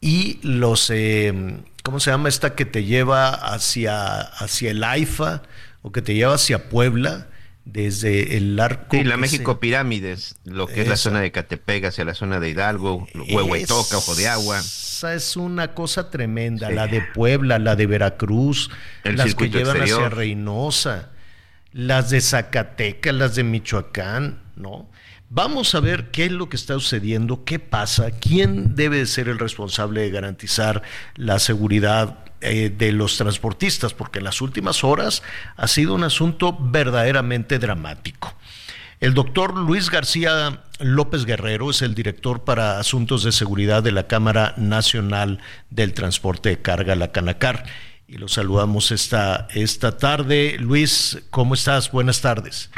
Y los, eh, ¿cómo se llama esta que te lleva hacia, hacia el AIFA o que te lleva hacia Puebla? desde el arco. Sí, la México Pirámides, lo que es la zona de Catepec hacia la zona de Hidalgo, Huehuetoca, Ojo de Agua. Es una cosa tremenda, la de Puebla, la de Veracruz, las que llevan hacia Reynosa, las de Zacatecas, las de Michoacán, ¿no? Vamos a ver qué es lo que está sucediendo, qué pasa, quién debe ser el responsable de garantizar la seguridad eh, de los transportistas, porque en las últimas horas ha sido un asunto verdaderamente dramático. El doctor Luis García López Guerrero es el director para asuntos de seguridad de la Cámara Nacional del Transporte de Carga, la Canacar. Y lo saludamos esta, esta tarde. Luis, ¿cómo estás? Buenas tardes.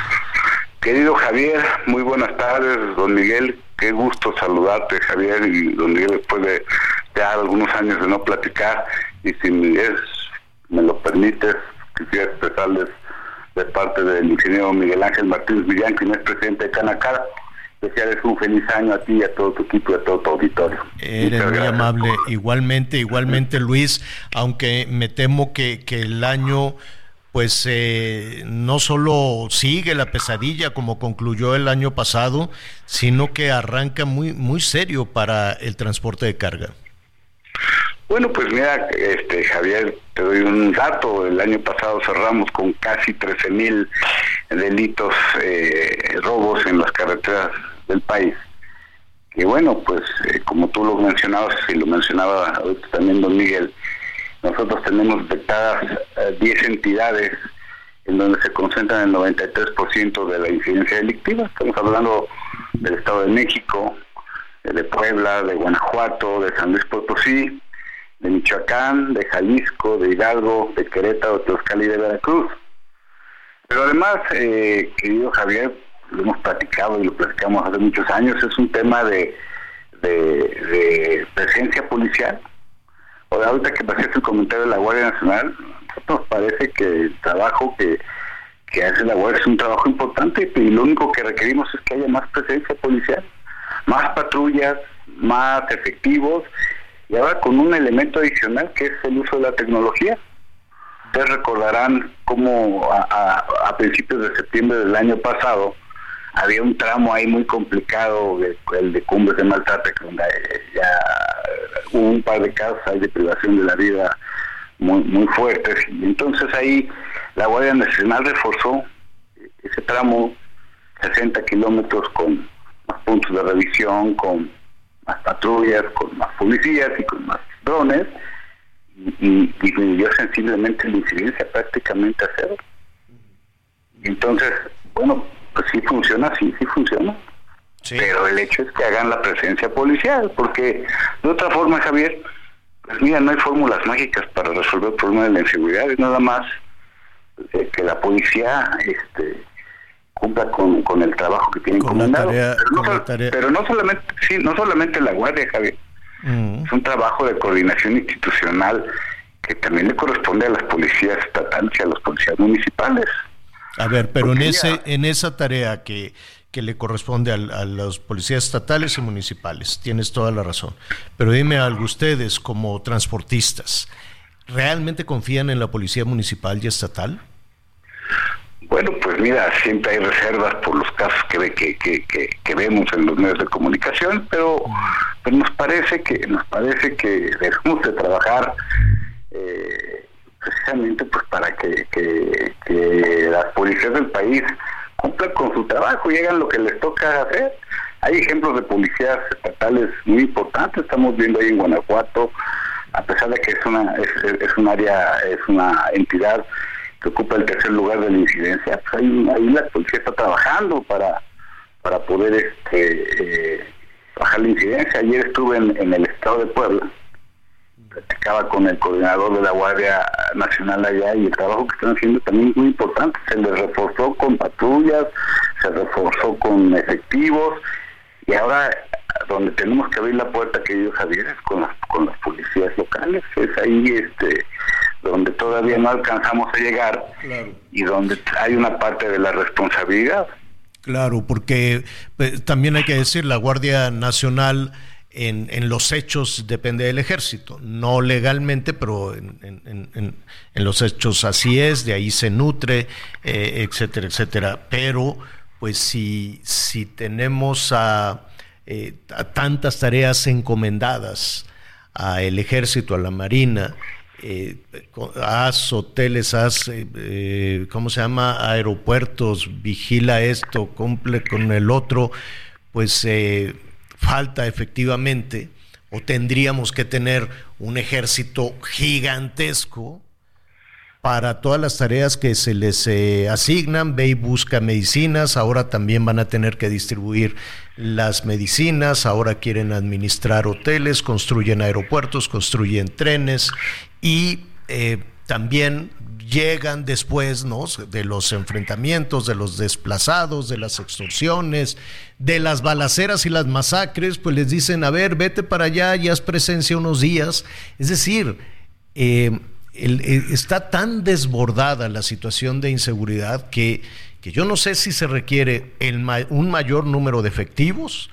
Querido Javier, muy buenas tardes, don Miguel. Qué gusto saludarte, Javier, y don Miguel, después de ya algunos años de no platicar y si me lo permites, quisiera expresarles de parte del ingeniero Miguel Ángel Martínez Villán, quien es presidente de Canacara, desearles un feliz año a ti y a todo tu equipo y a todo tu auditorio. Eres muy amable. Igualmente, igualmente Luis, aunque me temo que, que el año pues eh, no solo sigue la pesadilla como concluyó el año pasado, sino que arranca muy, muy serio para el transporte de carga. Bueno, pues mira, este Javier, te doy un dato. El año pasado cerramos con casi 13 mil delitos, eh, robos en las carreteras del país. Y bueno, pues eh, como tú lo mencionabas y lo mencionaba también don Miguel, nosotros tenemos detectadas 10 eh, entidades en donde se concentran el 93% de la incidencia delictiva. Estamos hablando del Estado de México, de Puebla, de Guanajuato, de San Luis Potosí, de Michoacán, de Jalisco, de Hidalgo, de Querétaro, de Tlaxcala y de Veracruz. Pero además, eh, querido Javier, lo hemos platicado y lo platicamos hace muchos años, es un tema de, presencia policial. O de ahorita que pasaste el comentario de la Guardia Nacional, nos parece que el trabajo que, que hace la Guardia es un trabajo importante y lo único que requerimos es que haya más presencia policial, más patrullas, más efectivos y ahora con un elemento adicional que es el uso de la tecnología. Ustedes recordarán cómo a, principios de septiembre del año pasado había un tramo ahí muy complicado, el de Cumbres de Maltrate, donde ya hubo un par de casos de privación de la vida muy, muy fuertes. Y entonces ahí la Guardia Nacional reforzó ese tramo 60 kilómetros con más puntos de revisión, con más patrullas, con más policías y con más drones, y, disminuyó sensiblemente la incidencia prácticamente a cero. entonces, bueno, pues sí funciona, sí, sí funciona. Pero el hecho es que hagan la presencia policial, porque de otra forma, Javier, pues mira, no hay fórmulas mágicas para resolver el problema de la inseguridad, es nada más eh, que la policía este, cumpla con, con el trabajo que tiene encomendado. tarea- pero, no, pero solamente sí no solamente la guardia Javier Mm. es un trabajo de coordinación institucional que también le corresponde a las policías estatales y a los policías municipales A ver, pero en ese, en esa tarea que, que le corresponde al- a, los policías estatales y municipales, tienes toda la razón. Pero dime algo, ustedes como transportistas, ¿realmente confían en la policía municipal y estatal? Bueno, pues mira, siempre hay reservas por los casos que, que, que, que, vemos en los medios de comunicación, pero, pero nos parece que nos parece que debemos de trabajar eh, precisamente pues para que, que, las policías del país cumplan con su trabajo y hagan lo que les toca hacer. Hay ejemplos de policías estatales muy importantes, estamos viendo ahí en Guanajuato, a pesar de que es una es- es un área, es una entidad ocupa el tercer lugar de la incidencia, pues ahí, ahí la policía está trabajando para para poder este eh, bajar la incidencia. Ayer estuve en, en el estado de Puebla, platicaba con el coordinador de la Guardia Nacional allá y el trabajo que están haciendo también es muy importante. Se les reforzó con patrullas, se reforzó con efectivos y ahora donde tenemos que abrir la puerta, querido Javier, es con las, con las policías locales. Es ahí este donde todavía no alcanzamos a llegar y donde hay una parte de la responsabilidad. Claro, porque pues, también hay que decir, la Guardia Nacional en, en los hechos depende del ejército, no legalmente, pero en, en- en- en- en los hechos así es, de ahí se nutre, eh, etcétera, etcétera. Pero, pues si, si tenemos a, eh, a tantas tareas encomendadas al ejército, a la marina, eh, haz hoteles, haz, eh, eh, ¿cómo se llama? Aeropuertos, vigila esto, cumple con el otro, pues eh, falta efectivamente, o tendríamos que tener un ejército gigantesco para todas las tareas que se les asignan, ve y busca medicinas, ahora también van a tener que distribuir las medicinas, ahora quieren administrar hoteles, construyen aeropuertos, construyen trenes y eh, también llegan después ¿no? de los enfrentamientos, de los desplazados, de las extorsiones, de las balaceras y las masacres, pues les dicen, a ver, vete para allá y haz presencia unos días. Es decir, eh, eh, está tan desbordada la situación de inseguridad que, que yo no sé si se requiere un mayor número de efectivos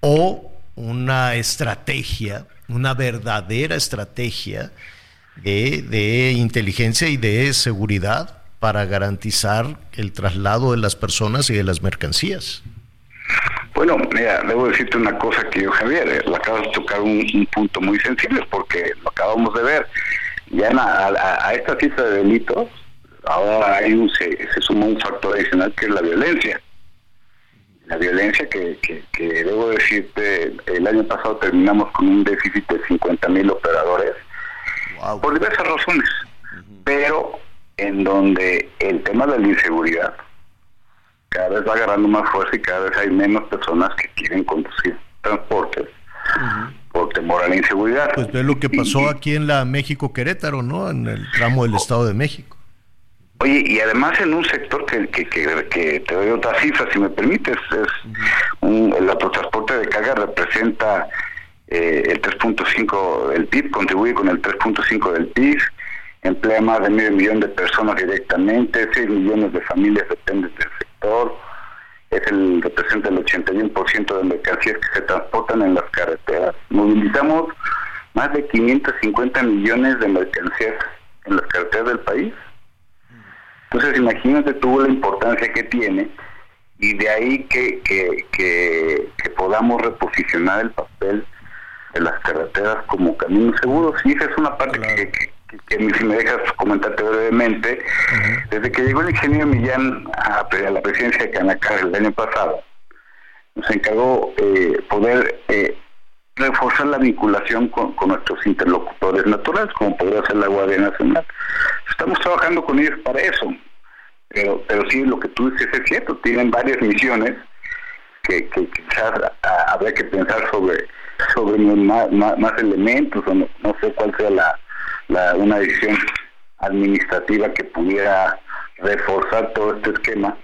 o una estrategia, una verdadera estrategia de, de inteligencia y de seguridad para garantizar el traslado de las personas y de las mercancías. Bueno, mira, debo decirte una cosa que yo, Javier, eh, acabas de tocar un, un punto muy sensible porque lo acabamos de ver. Ya a, a- a esta cifra de delitos, ahora hay un, se, se suma un factor adicional que es la violencia. La violencia que, que, que debo decirte, el año pasado terminamos con un déficit de 50 mil operadores por diversas razones, pero en donde el tema de la inseguridad cada vez va agarrando más fuerza y cada vez hay menos personas que quieren conducir transportes por temor a la inseguridad. Pues ve lo que Y- pasó aquí en la México Querétaro, ¿no? En el tramo del Estado de México. Oye, y además en un sector que, que, que, que te doy otra cifra, si me permites, es un, el autotransporte de carga representa eh, el 3.5 del PIB, contribuye con el 3.5 del PIB, emplea más de medio millón de personas directamente, 6 millones de familias dependen del sector, es el representa el 81% de mercancías que se transportan en las carreteras. Movilizamos más de 550 millones de mercancías en las carreteras del país. Entonces, imagínate tú la importancia que tiene y de ahí que, podamos reposicionar el papel de las carreteras como caminos seguros. Y esa es una parte que, que, que- que si me dejas comentarte brevemente, desde que llegó el ingeniero Millán a, a la presidencia de Canacar el año pasado, nos encargó eh, poder eh, reforzar la vinculación con, con nuestros interlocutores naturales, como podría ser la Guardia Nacional. Estamos trabajando con ellos para eso, pero, pero sí lo que tú dices es cierto, tienen varias misiones que, que quizás ah, habría que pensar sobre sobre más, elementos, o no, no sé cuál sea la, la una decisión administrativa que pudiera reforzar todo este esquema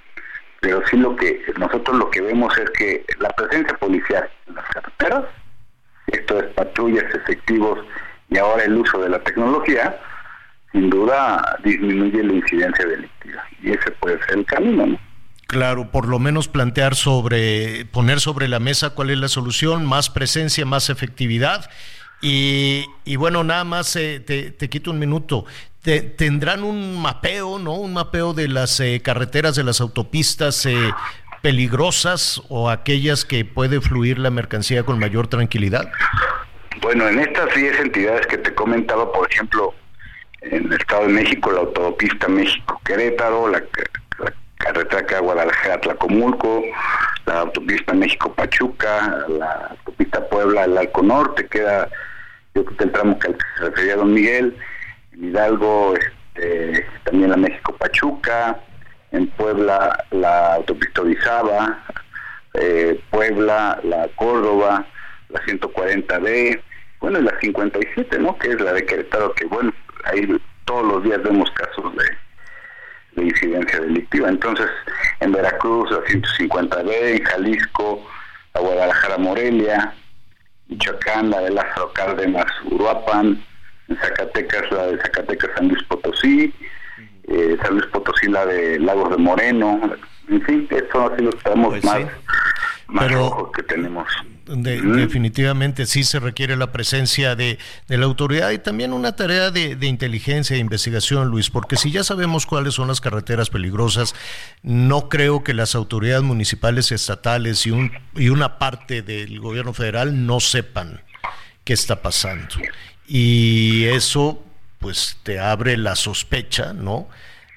pero sí lo que nosotros lo que vemos es que la presencia policial en las carreteras, esto es patrullas efectivos y ahora el uso de la tecnología, sin duda disminuye la incidencia delictiva y ese puede ser el camino, ¿no? Claro, por lo menos plantear sobre, poner sobre la mesa cuál es la solución, más presencia, más efectividad. Y, bueno, nada más eh, te, quito un minuto. tendrán un mapeo, ¿no? Un mapeo de las eh, carreteras, de las autopistas eh, peligrosas o aquellas que puede fluir la mercancía con mayor tranquilidad. Bueno, en estas 10 entidades que te comentaba, por ejemplo, en el Estado de México, la autopista México-Querétaro, la, carretera que va a Guadalajara, Tlacomulco, la autopista México-Pachuca, la autopista Puebla, el Arco Norte, queda, yo que el tramo que se refería a Don Miguel, en Hidalgo, este, también la México-Pachuca, en Puebla la autopista Orizaba, eh, Puebla, la Córdoba, la 140D, bueno, y la 57, ¿no? Que es la de Querétaro, que bueno, ahí todos los días vemos casos de, incidencia delictiva. Entonces, en Veracruz, la 150B, en Jalisco, la Guadalajara Morelia, Michoacán, la de Lázaro Cárdenas, Uruapan, en Zacatecas, la de Zacatecas San Luis Potosí, eh, San Luis Potosí, la de Lagos de Moreno, en fin, eso así lo estamos pues más, más que tenemos definitivamente sí se requiere la presencia de, la autoridad y también una tarea de, inteligencia e investigación, Luis, porque si ya sabemos cuáles son las carreteras peligrosas, no creo que las autoridades municipales, estatales y, un, y una parte del gobierno federal no sepan qué está pasando. Y eso, pues, te abre la sospecha, ¿no?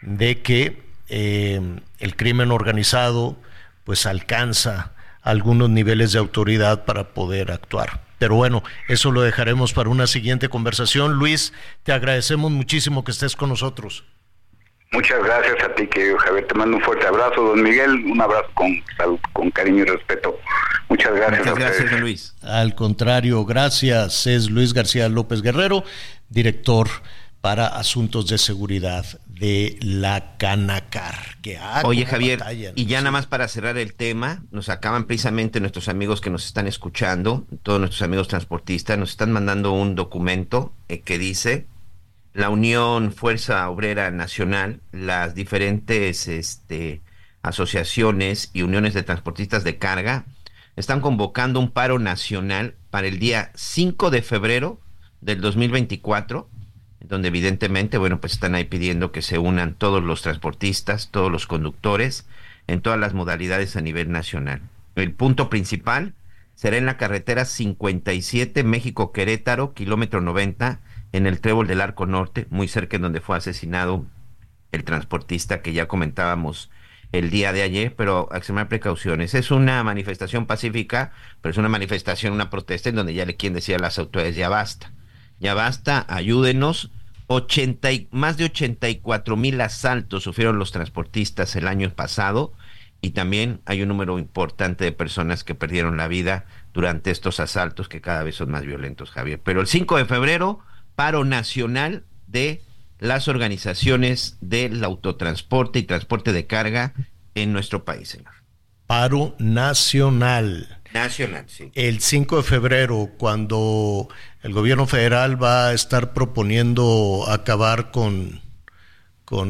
De que eh, el crimen organizado, pues, alcanza algunos niveles de autoridad para poder actuar. Pero bueno, eso lo dejaremos para una siguiente conversación. Luis, te agradecemos muchísimo que estés con nosotros. Muchas gracias a ti, querido Javier. Te mando un fuerte abrazo, don Miguel. Un abrazo con con cariño y respeto. Muchas gracias. Muchas gracias, Luis. Al contrario, gracias. Es Luis García López Guerrero, director para asuntos de seguridad de la Canacar. Que, Oye Javier, y ya nada más para cerrar el tema, nos acaban precisamente nuestros amigos que nos están escuchando, todos nuestros amigos transportistas, nos están mandando un documento eh, que dice la Unión Fuerza Obrera Nacional, las diferentes este, asociaciones y uniones de transportistas de carga están convocando un paro nacional para el día 5 de febrero del 2024 donde evidentemente, bueno, pues están ahí pidiendo que se unan todos los transportistas, todos los conductores, en todas las modalidades a nivel nacional. El punto principal será en la carretera 57 México-Querétaro, kilómetro 90, en el trébol del Arco Norte, muy cerca de donde fue asesinado el transportista que ya comentábamos el día de ayer, pero extremar precauciones. Es una manifestación pacífica, pero es una manifestación, una protesta en donde ya le quieren decir a las autoridades, ya basta ya basta, ayúdenos. 80 más de 84 mil asaltos sufrieron los transportistas el año pasado y también hay un número importante de personas que perdieron la vida durante estos asaltos que cada vez son más violentos, Javier. Pero el 5 de febrero, paro nacional de las organizaciones del autotransporte y transporte de carga en nuestro país, señor. Paro nacional. Nacional, sí. El 5 de febrero, cuando el gobierno federal va a estar proponiendo acabar con,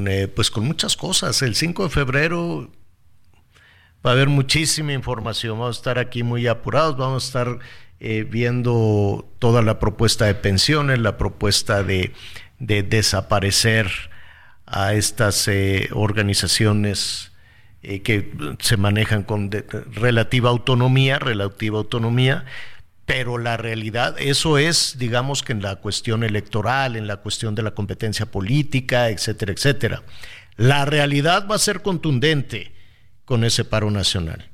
eh, pues con muchas cosas. El 5 de febrero va a haber muchísima información. Vamos a estar aquí muy apurados, vamos a estar eh, viendo toda la propuesta de pensiones, la propuesta de, desaparecer a estas eh, organizaciones que se manejan con relativa autonomía, relativa autonomía, pero la realidad, eso es, digamos que en la cuestión electoral, en la cuestión de la competencia política, etcétera, etcétera. La realidad va a ser contundente con ese paro nacional.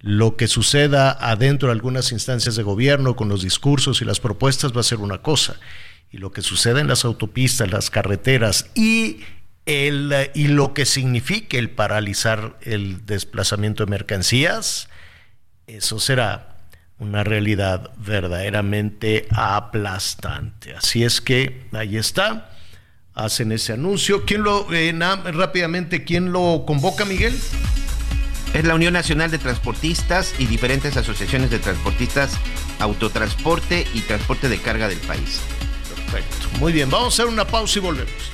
Lo que suceda adentro de algunas instancias de gobierno con los discursos y las propuestas va a ser una cosa. Y lo que suceda en las autopistas, las carreteras y, el, y lo que signifique el paralizar el desplazamiento de mercancías, eso será una realidad verdaderamente aplastante. Así es que ahí está, hacen ese anuncio. ¿Quién lo, eh, rápidamente, quién lo convoca, Miguel? Es la Unión Nacional de Transportistas y diferentes asociaciones de transportistas, autotransporte y transporte de carga del país. Perfecto. Muy bien, vamos a hacer una pausa y volvemos.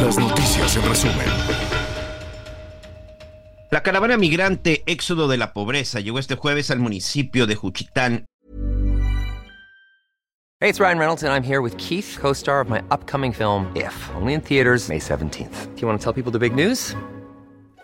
Las noticias en resumen. La caravana migrante Éxodo de la Pobreza llegó este jueves al municipio de Juchitán. Hey, it's Ryan Reynolds, and I'm here with Keith, co star of my upcoming film, If, only in theaters, May 17th. Do you want to tell people the big news?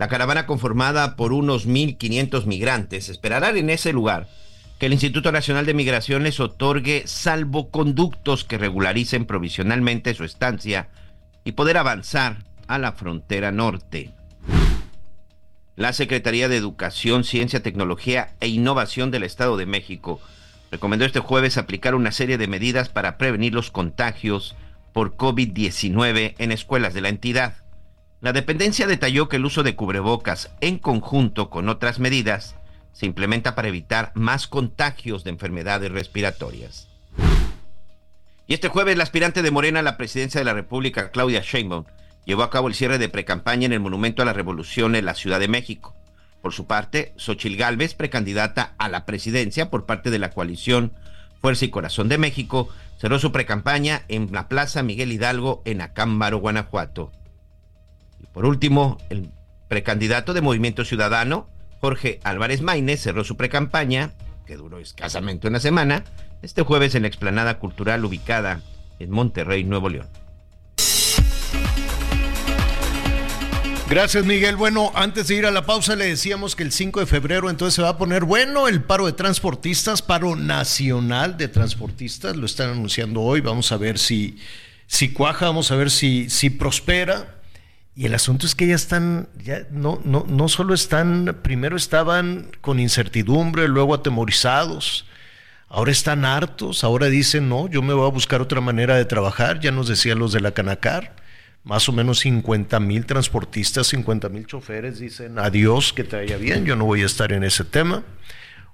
La caravana conformada por unos 1.500 migrantes esperará en ese lugar que el Instituto Nacional de Migración les otorgue salvoconductos que regularicen provisionalmente su estancia y poder avanzar a la frontera norte. La Secretaría de Educación, Ciencia, Tecnología e Innovación del Estado de México recomendó este jueves aplicar una serie de medidas para prevenir los contagios por COVID-19 en escuelas de la entidad. La dependencia detalló que el uso de cubrebocas en conjunto con otras medidas se implementa para evitar más contagios de enfermedades respiratorias. Y este jueves la aspirante de Morena a la presidencia de la República, Claudia Sheinbaum, llevó a cabo el cierre de precampaña en el Monumento a la Revolución en la Ciudad de México. Por su parte, Xochil Gálvez, precandidata a la presidencia por parte de la coalición Fuerza y Corazón de México, cerró su precampaña en la Plaza Miguel Hidalgo en Acámbaro, Guanajuato. Por último, el precandidato de Movimiento Ciudadano, Jorge Álvarez Maínez, cerró su precampaña, que duró escasamente una semana, este jueves en la explanada cultural ubicada en Monterrey, Nuevo León. Gracias, Miguel. Bueno, antes de ir a la pausa, le decíamos que el 5 de febrero entonces se va a poner bueno el paro de transportistas, paro nacional de transportistas. Lo están anunciando hoy. Vamos a ver si, si cuaja, vamos a ver si, si prospera. Y el asunto es que ya están, ya no, no, no solo están, primero estaban con incertidumbre, luego atemorizados, ahora están hartos, ahora dicen, no, yo me voy a buscar otra manera de trabajar, ya nos decían los de la Canacar, más o menos 50 mil transportistas, 50 mil choferes dicen, adiós, que te vaya bien, yo no voy a estar en ese tema.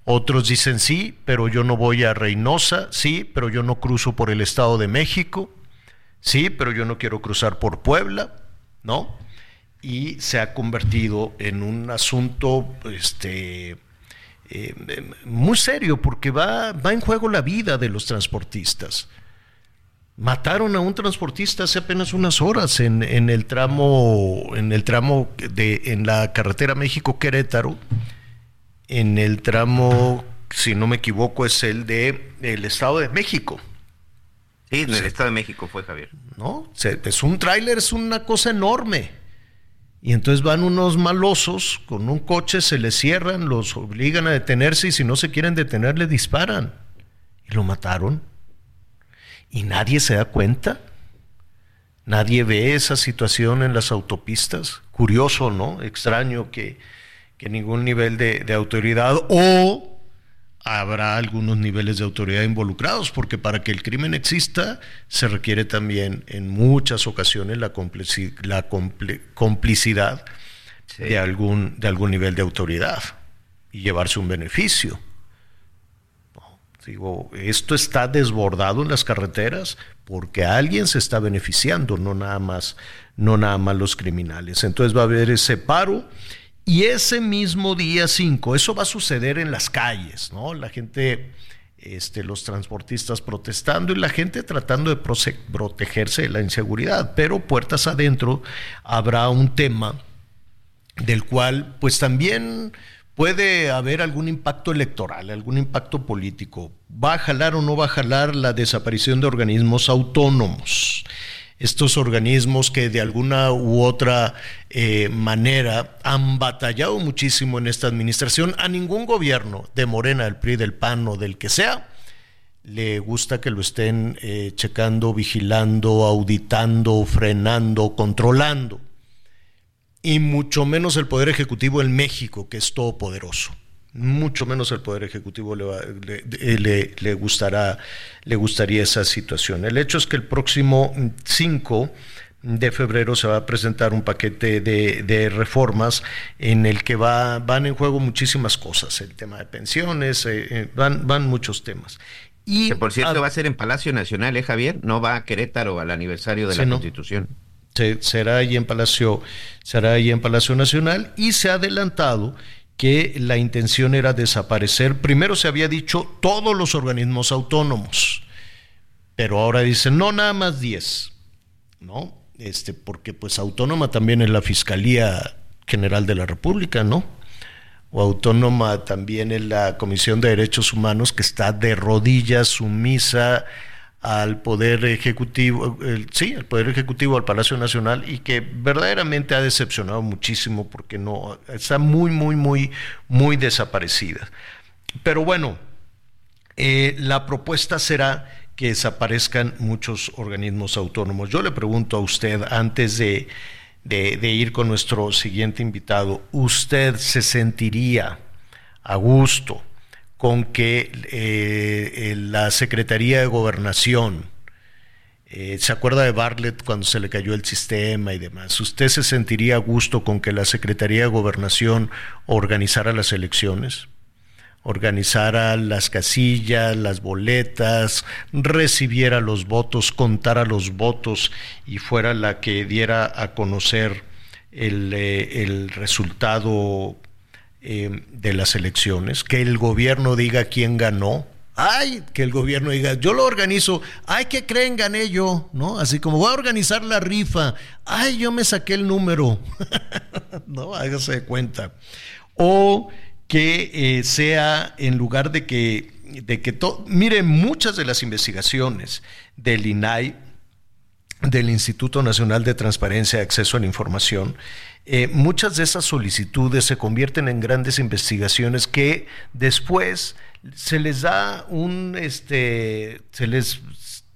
Otros dicen sí, pero yo no voy a Reynosa, sí, pero yo no cruzo por el Estado de México, sí, pero yo no quiero cruzar por Puebla ¿no? Y se ha convertido en un asunto este, eh, muy serio porque va, va en juego la vida de los transportistas. Mataron a un transportista hace apenas unas horas en, en el tramo, en el tramo de, en la carretera México Querétaro, en el tramo, si no me equivoco, es el de el Estado de México. Sí, en el Estado de México fue Javier. ¿No? Es un tráiler, es una cosa enorme. Y entonces van unos malosos con un coche, se les cierran, los obligan a detenerse y si no se quieren detener, le disparan. Y lo mataron. Y nadie se da cuenta. Nadie ve esa situación en las autopistas. Curioso, ¿no? Extraño que, que ningún nivel de, de autoridad o habrá algunos niveles de autoridad involucrados, porque para que el crimen exista se requiere también en muchas ocasiones la, la complicidad de, algún, de algún nivel de autoridad y llevarse un beneficio. Digo, esto está desbordado en las carreteras porque alguien se está beneficiando, no nada más, no nada más los criminales. Entonces va a haber ese paro y ese mismo día 5, eso va a suceder en las calles, ¿no? La gente, este, los transportistas protestando y la gente tratando de protegerse de la inseguridad, pero puertas adentro habrá un tema del cual pues también puede haber algún impacto electoral, algún impacto político. ¿Va a jalar o no va a jalar la desaparición de organismos autónomos? Estos organismos que de alguna u otra eh, manera han batallado muchísimo en esta administración. A ningún gobierno de Morena, del PRI, del PAN o del que sea, le gusta que lo estén eh, checando, vigilando, auditando, frenando, controlando. Y mucho menos el Poder Ejecutivo en México, que es todopoderoso. Mucho menos el Poder Ejecutivo le, le, le, gustará, le gustaría esa situación. El hecho es que el próximo 5 de febrero se va a presentar un paquete de, de reformas en el que va, van en juego muchísimas cosas, el tema de pensiones, eh, eh, van, van muchos temas. Y que por cierto va a ser en Palacio Nacional, ¿eh, Javier? No va a Querétaro al aniversario de la Constitución. será ahí en Palacio, será ahí en Palacio Nacional y se ha adelantado que la intención era desaparecer. Primero se había dicho todos los organismos autónomos, pero ahora dicen no nada más 10, ¿no? Este, porque pues autónoma también es la Fiscalía General de la República, ¿no? o autónoma también en la Comisión de Derechos Humanos, que está de rodillas, sumisa al Poder Ejecutivo, sí, al Poder Ejecutivo, al Palacio Nacional, y que verdaderamente ha decepcionado muchísimo porque no, está muy, muy, muy, muy desaparecida. Pero bueno, eh, la propuesta será que desaparezcan muchos organismos autónomos. Yo le pregunto a usted, antes de de, ir con nuestro siguiente invitado, ¿usted se sentiría a gusto con que eh, la Secretaría de Gobernación, eh, ¿se acuerda de Bartlett cuando se le cayó el sistema y demás? ¿Usted se sentiría a gusto con que la Secretaría de Gobernación organizara las elecciones? organizara las casillas, las boletas, recibiera los votos, contara los votos y fuera la que diera a conocer el, eh, resultado eh, de las elecciones, que el gobierno diga quién ganó. Ay, que el gobierno diga, yo lo organizo, ay, que creen, gané yo, ¿no? Así como voy a organizar la rifa, ay, yo me saqué el número, ¿no? Hágase de cuenta. O que eh, sea en lugar de que, de que mire, muchas de las investigaciones del INAI, del Instituto Nacional de Transparencia y Acceso a la Información, eh, muchas de esas solicitudes se convierten en grandes investigaciones que después se les da un, este, se les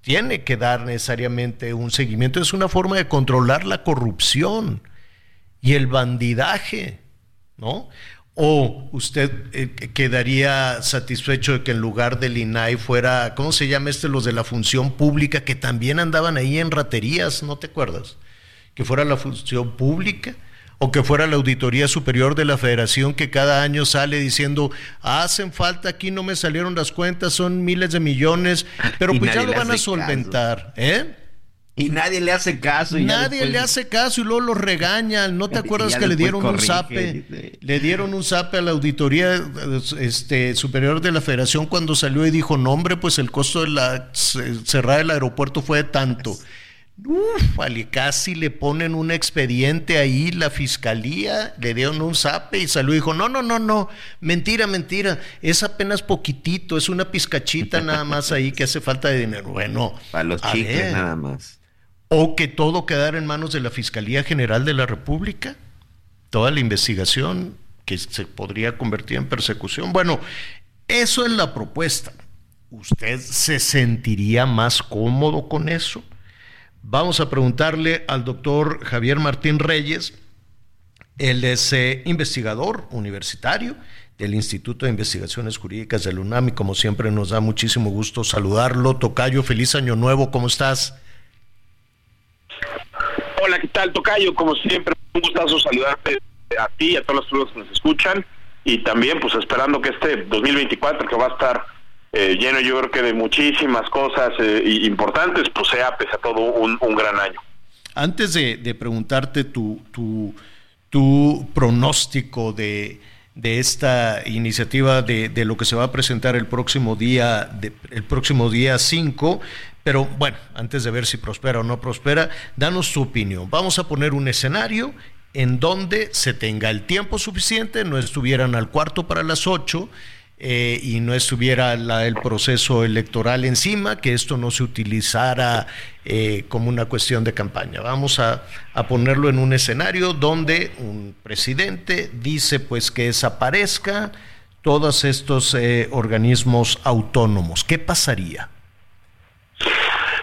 tiene que dar necesariamente un seguimiento. Es una forma de controlar la corrupción y el bandidaje, ¿no? ¿O usted eh, quedaría satisfecho de que en lugar del INAI fuera, ¿cómo se llama este? Los de la función pública, que también andaban ahí en raterías, ¿no te acuerdas? Que fuera la función pública o que fuera la Auditoría Superior de la Federación que cada año sale diciendo, hacen falta, aquí no me salieron las cuentas, son miles de millones, pero pues ya lo van a solventar, ¿eh? Y nadie le hace caso. Y nadie le hace caso y luego lo regañan. ¿No te acuerdas que le dieron un zape? Le dieron un zape a la auditoría este, superior de la federación cuando salió y dijo, no hombre, pues el costo de la cerrada del aeropuerto fue de tanto. Uf, casi le ponen un expediente ahí, la fiscalía, le dieron un zape y salió y dijo, no, no, no, no, mentira, mentira, es apenas poquitito, es una pizcachita nada más ahí que hace falta de dinero. Bueno, para los chicles nada más o que todo quedara en manos de la Fiscalía General de la República, toda la investigación que se podría convertir en persecución. Bueno, eso es la propuesta. ¿Usted se sentiría más cómodo con eso? Vamos a preguntarle al doctor Javier Martín Reyes, él es eh, investigador universitario del Instituto de Investigaciones Jurídicas del UNAM y como siempre nos da muchísimo gusto saludarlo. Tocayo, feliz año nuevo, ¿cómo estás? Hola, ¿qué tal, Tocayo? Como siempre, un gustazo saludarte a ti y a todos los personas que nos escuchan. Y también, pues, esperando que este 2024, que va a estar eh, lleno, yo creo que de muchísimas cosas eh, importantes, pues sea, pese a todo, un, gran año. Antes de, preguntarte tu, tu, pronóstico de, de esta iniciativa de, de, lo que se va a presentar el próximo día el próximo día 5 pero bueno, antes de ver si prospera o no prospera, danos tu opinión. Vamos a poner un escenario en donde se tenga el tiempo suficiente, no estuvieran al cuarto para las ocho eh, y no estuviera la, el proceso electoral encima, que esto no se utilizara eh, como una cuestión de campaña. Vamos a, a, ponerlo en un escenario donde un presidente dice pues que desaparezca todos estos eh, organismos autónomos. ¿Qué pasaría?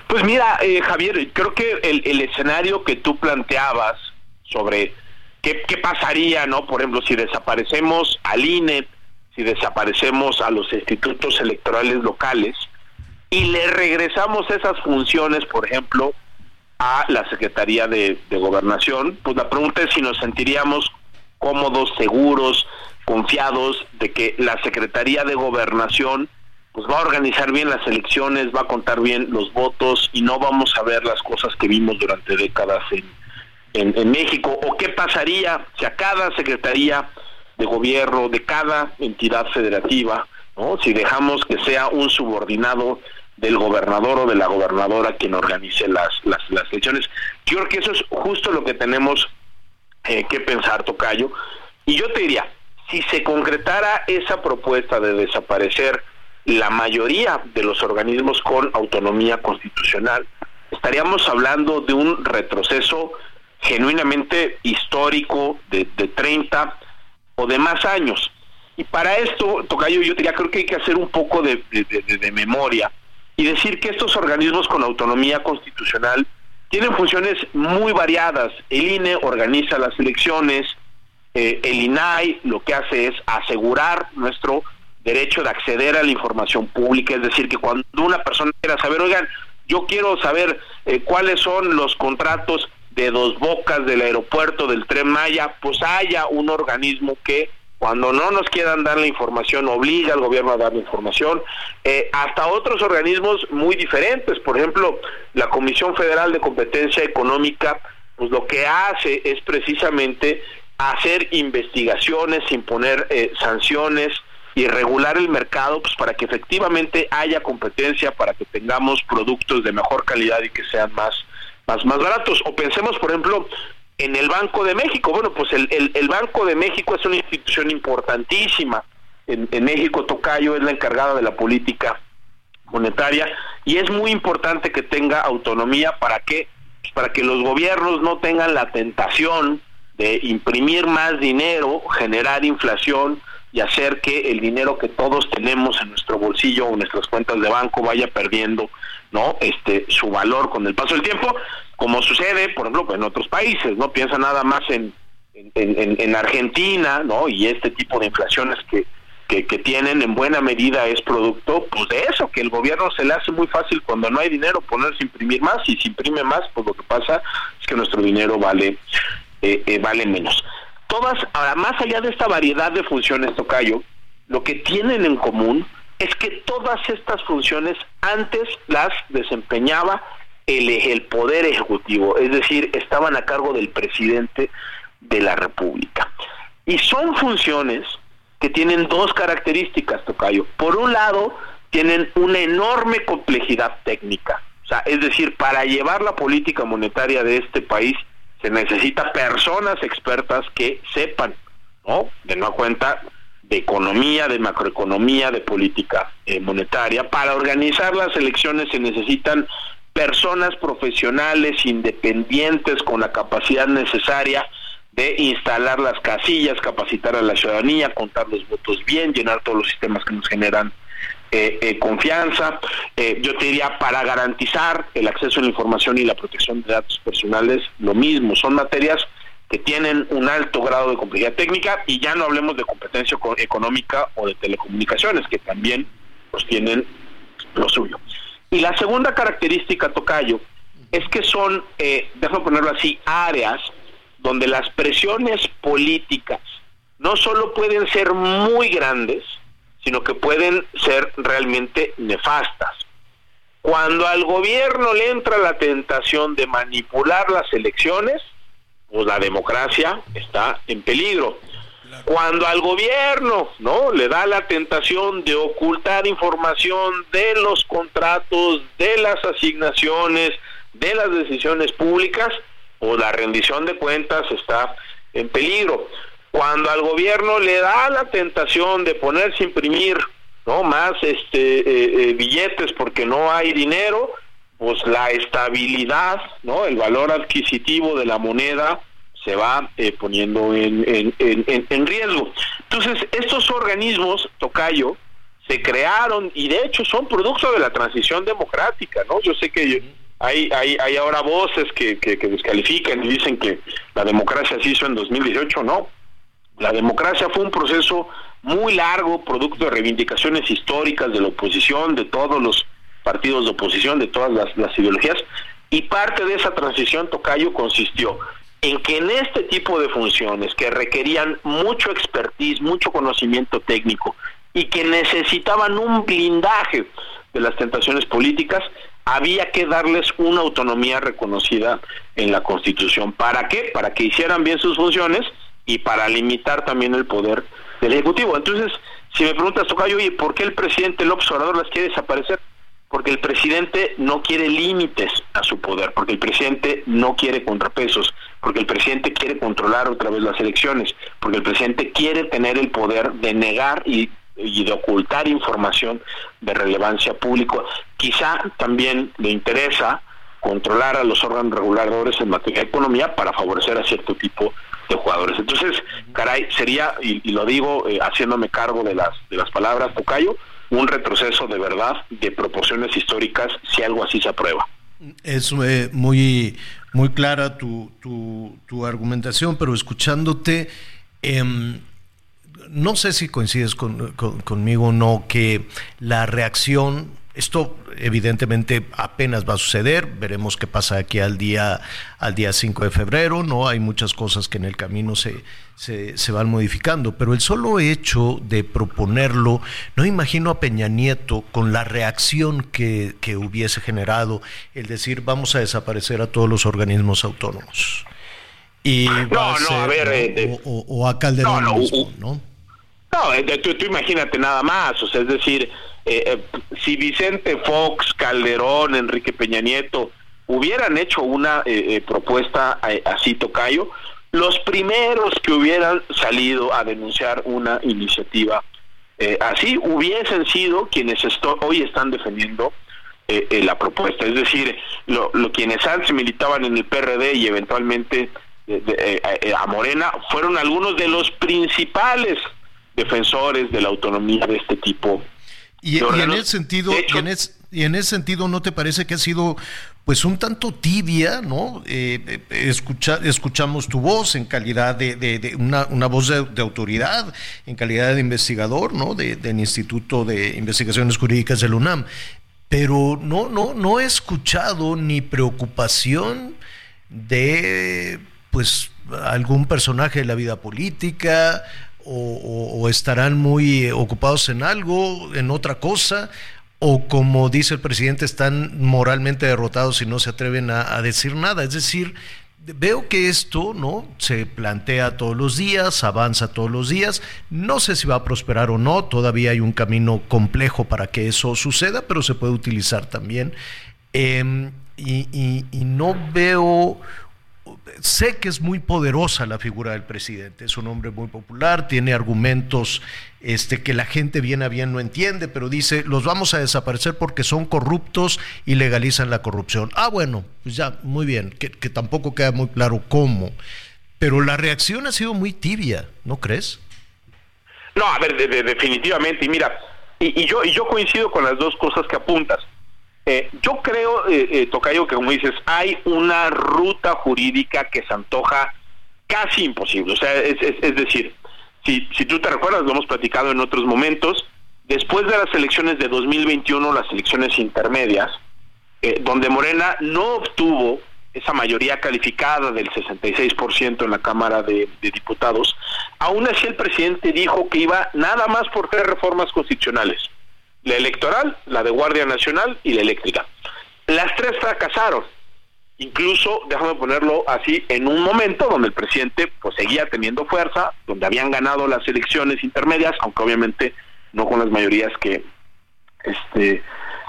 Pues mira, Javier, creo que el, el escenario que tú planteabas sobre qué, qué pasaría, ¿no? Por ejemplo, si desaparecemos al INE, si desaparecemos a los institutos electorales locales y le regresamos esas funciones, por ejemplo, a la Secretaría de, Gobernación, pues la pregunta es si nos sentiríamos cómodos, seguros, confiados de que la Secretaría de Gobernación pues va a organizar bien las elecciones, va a contar bien los votos y no vamos a ver las cosas que vimos durante décadas en, en, México. O qué pasaría si a cada secretaría de gobierno de cada entidad federativa, ¿no? si dejamos que sea un subordinado del gobernador o de la gobernadora quien organice las, las, las elecciones. Yo creo que eso es justo lo que tenemos eh, que pensar, Tocayo. Y yo te diría, si se concretara esa propuesta de desaparecer la mayoría de los organismos con autonomía constitucional, estaríamos hablando de un retroceso genuinamente histórico de, de 30 o de más años. Y para esto, Tocayo, yo ya creo que hay que hacer un poco de, de, memoria y decir que estos organismos con autonomía constitucional tienen funciones muy variadas. El INE organiza las elecciones, eh, el INAI lo que hace es asegurar nuestro derecho de acceder a la información pública, es decir, que cuando una persona quiera saber, oigan, yo quiero saber eh, cuáles son los contratos de dos bocas del aeropuerto del tren Maya, pues haya un organismo que cuando no nos quieran dar la información, obliga al gobierno a dar la información, eh, hasta otros organismos muy diferentes, por ejemplo, la Comisión Federal de Competencia Económica, pues lo que hace es precisamente hacer investigaciones, imponer eh, sanciones y regular el mercado, pues para que efectivamente haya competencia, para que tengamos productos de mejor calidad y que sean más más, más baratos. O pensemos, por ejemplo, en el Banco de México. Bueno, pues el, el, Banco de México es una institución importantísima. En, en, México, Tocayo es la encargada de la política monetaria y es muy importante que tenga autonomía para que para que los gobiernos no tengan la tentación de imprimir más dinero, generar inflación y hacer que el dinero que todos tenemos en nuestro bolsillo o en nuestras cuentas de banco vaya perdiendo no este su valor con el paso del tiempo como sucede por ejemplo en otros países no piensa nada más en en, en, Argentina no y este tipo de inflaciones que, que, que tienen en buena medida es producto pues de eso que el gobierno se le hace muy fácil cuando no hay dinero ponerse a imprimir más y si imprime más pues lo que pasa es que nuestro dinero vale eh, eh, vale menos. Todas ahora más allá de esta variedad de funciones tocayo lo que tienen en común es que todas estas funciones antes las desempeñaba el, el Poder Ejecutivo, es decir, estaban a cargo del presidente de la República. Y son funciones que tienen dos características, Tocayo. Por un lado, tienen una enorme complejidad técnica. O sea, es decir, para llevar la política monetaria de este país se necesita personas expertas que sepan, ¿no? De no cuenta de economía, de macroeconomía, de política eh, monetaria. Para organizar las elecciones se necesitan personas profesionales, independientes, con la capacidad necesaria de instalar las casillas, capacitar a la ciudadanía, contar los votos bien, llenar todos los sistemas que nos generan eh, eh, confianza. yo te diría, para garantizar el acceso a la información y la protección de datos personales, lo mismo, son materias que tienen un alto grado de complejidad técnica y ya no hablemos de competencia económica o de telecomunicaciones, que también pues tienen lo suyo. Y la segunda característica, Tocayo, es que son, eh, déjame ponerlo así, áreas donde las presiones políticas no solo pueden ser muy grandes, sino que pueden ser realmente nefastas. Cuando al gobierno le entra la tentación de manipular las elecciones, pues la democracia está en peligro. Cuando al gobierno, ¿no? Le da la tentación de ocultar información de los contratos, de las asignaciones, de las decisiones públicas, pues la rendición de cuentas está en peligro. Cuando al gobierno le da la tentación de ponerse a imprimir no más este eh, eh, billetes porque no hay dinero, pues la estabilidad, no, el valor adquisitivo de la moneda se va eh, poniendo en, en, en, riesgo. Entonces, estos organismos, Tocayo, se crearon y de hecho son producto de la transición democrática, ¿no? Yo sé que hay, hay, hay ahora voces que, que, que descalifican y dicen que la democracia se hizo en 2018, no. La democracia fue un proceso muy largo, producto de reivindicaciones históricas de la oposición, de todos los partidos de oposición, de todas las, ideologías, y parte de esa transición, Tocayo, consistió en que en este tipo de funciones que requerían mucho expertise, mucho conocimiento técnico y que necesitaban un blindaje de las tentaciones políticas, había que darles una autonomía reconocida en la Constitución. ¿Para qué? Para que hicieran bien sus funciones y para limitar también el poder del Ejecutivo. Entonces, si me preguntas, Tocayo, oye, ¿por qué el presidente López Obrador las quiere desaparecer? Porque el presidente no quiere límites a su poder, porque el presidente no quiere contrapesos, porque el presidente quiere controlar otra vez las elecciones, porque el presidente quiere tener el poder de negar y, y de ocultar información de relevancia pública. Quizá también le interesa controlar a los órganos reguladores en materia de economía para favorecer a cierto tipo de jugadores. Entonces, caray, sería, y, lo digo eh, haciéndome cargo de las, de las palabras, Tocayo, un retroceso de verdad de proporciones históricas si algo así se aprueba. Es eh, muy, muy clara tu, tu, argumentación, pero escuchándote, em, no sé si coincides con, conmigo o no, que la reacción esto evidentemente apenas va a suceder, veremos qué pasa aquí al día al día 5 de febrero, no hay muchas cosas que en el camino se, se, van modificando, pero el solo hecho de proponerlo, no imagino a Peña Nieto con la reacción que, hubiese generado el decir vamos a desaparecer a todos los organismos autónomos. Y no, no, a ver, eh, o, a Calderón no, mismo, ¿no? No, tú, tú, imagínate nada más, o sea, es decir, eh, eh, si Vicente Fox, Calderón, Enrique Peña Nieto hubieran hecho una eh, propuesta así, Tocayo, los primeros que hubieran salido a denunciar una iniciativa así hubiesen sido quienes hoy están defendiendo la propuesta. Es decir, lo, quienes antes militaban en el PRD y eventualmente a Morena fueron algunos de los principales defensores de la autonomía de este tipo y, en ese sentido, y, en ese sentido, ¿no te parece que ha sido pues un tanto tibia, ¿no? Eh, eh escuchamos tu voz en calidad de, una, voz de, autoridad, en calidad de investigador, ¿no? del Instituto de Investigaciones Jurídicas del UNAM. Pero no, no, no he escuchado ni preocupación de pues algún personaje de la vida política, o, estarán muy ocupados en algo, en otra cosa, o como dice el presidente, están moralmente derrotados y no se atreven a, decir nada. Es decir, veo que esto no se plantea todos los días, avanza todos los días. No sé si va a prosperar o no, todavía hay un camino complejo para que eso suceda, pero se puede utilizar también. Em, y, no veo sé que es muy poderosa la figura del presidente, es un hombre muy popular, tiene argumentos este, que la gente bien a bien no entiende, pero dice, los vamos a desaparecer porque son corruptos y legalizan la corrupción. Ah, bueno, pues ya, muy bien, que, tampoco queda muy claro cómo, pero la reacción ha sido muy tibia, ¿no crees? No, a ver, definitivamente, y mira, y, yo, y yo coincido con las dos cosas que apuntas. Eh, yo creo, eh, eh, Tocayo, que como dices, hay una ruta jurídica que se antoja casi imposible. O sea, es, decir, si, si tú te recuerdas, lo hemos platicado en otros momentos, después de las elecciones de 2021, las elecciones intermedias, eh, donde Morena no obtuvo esa mayoría calificada del 66% en la Cámara de, de, Diputados, aún así el presidente dijo que iba nada más por tres reformas constitucionales la electoral, la de Guardia Nacional y la eléctrica. Las tres fracasaron. Incluso, déjame ponerlo así, en un momento donde el presidente pues seguía teniendo fuerza, donde habían ganado las elecciones intermedias, aunque obviamente no con las mayorías que este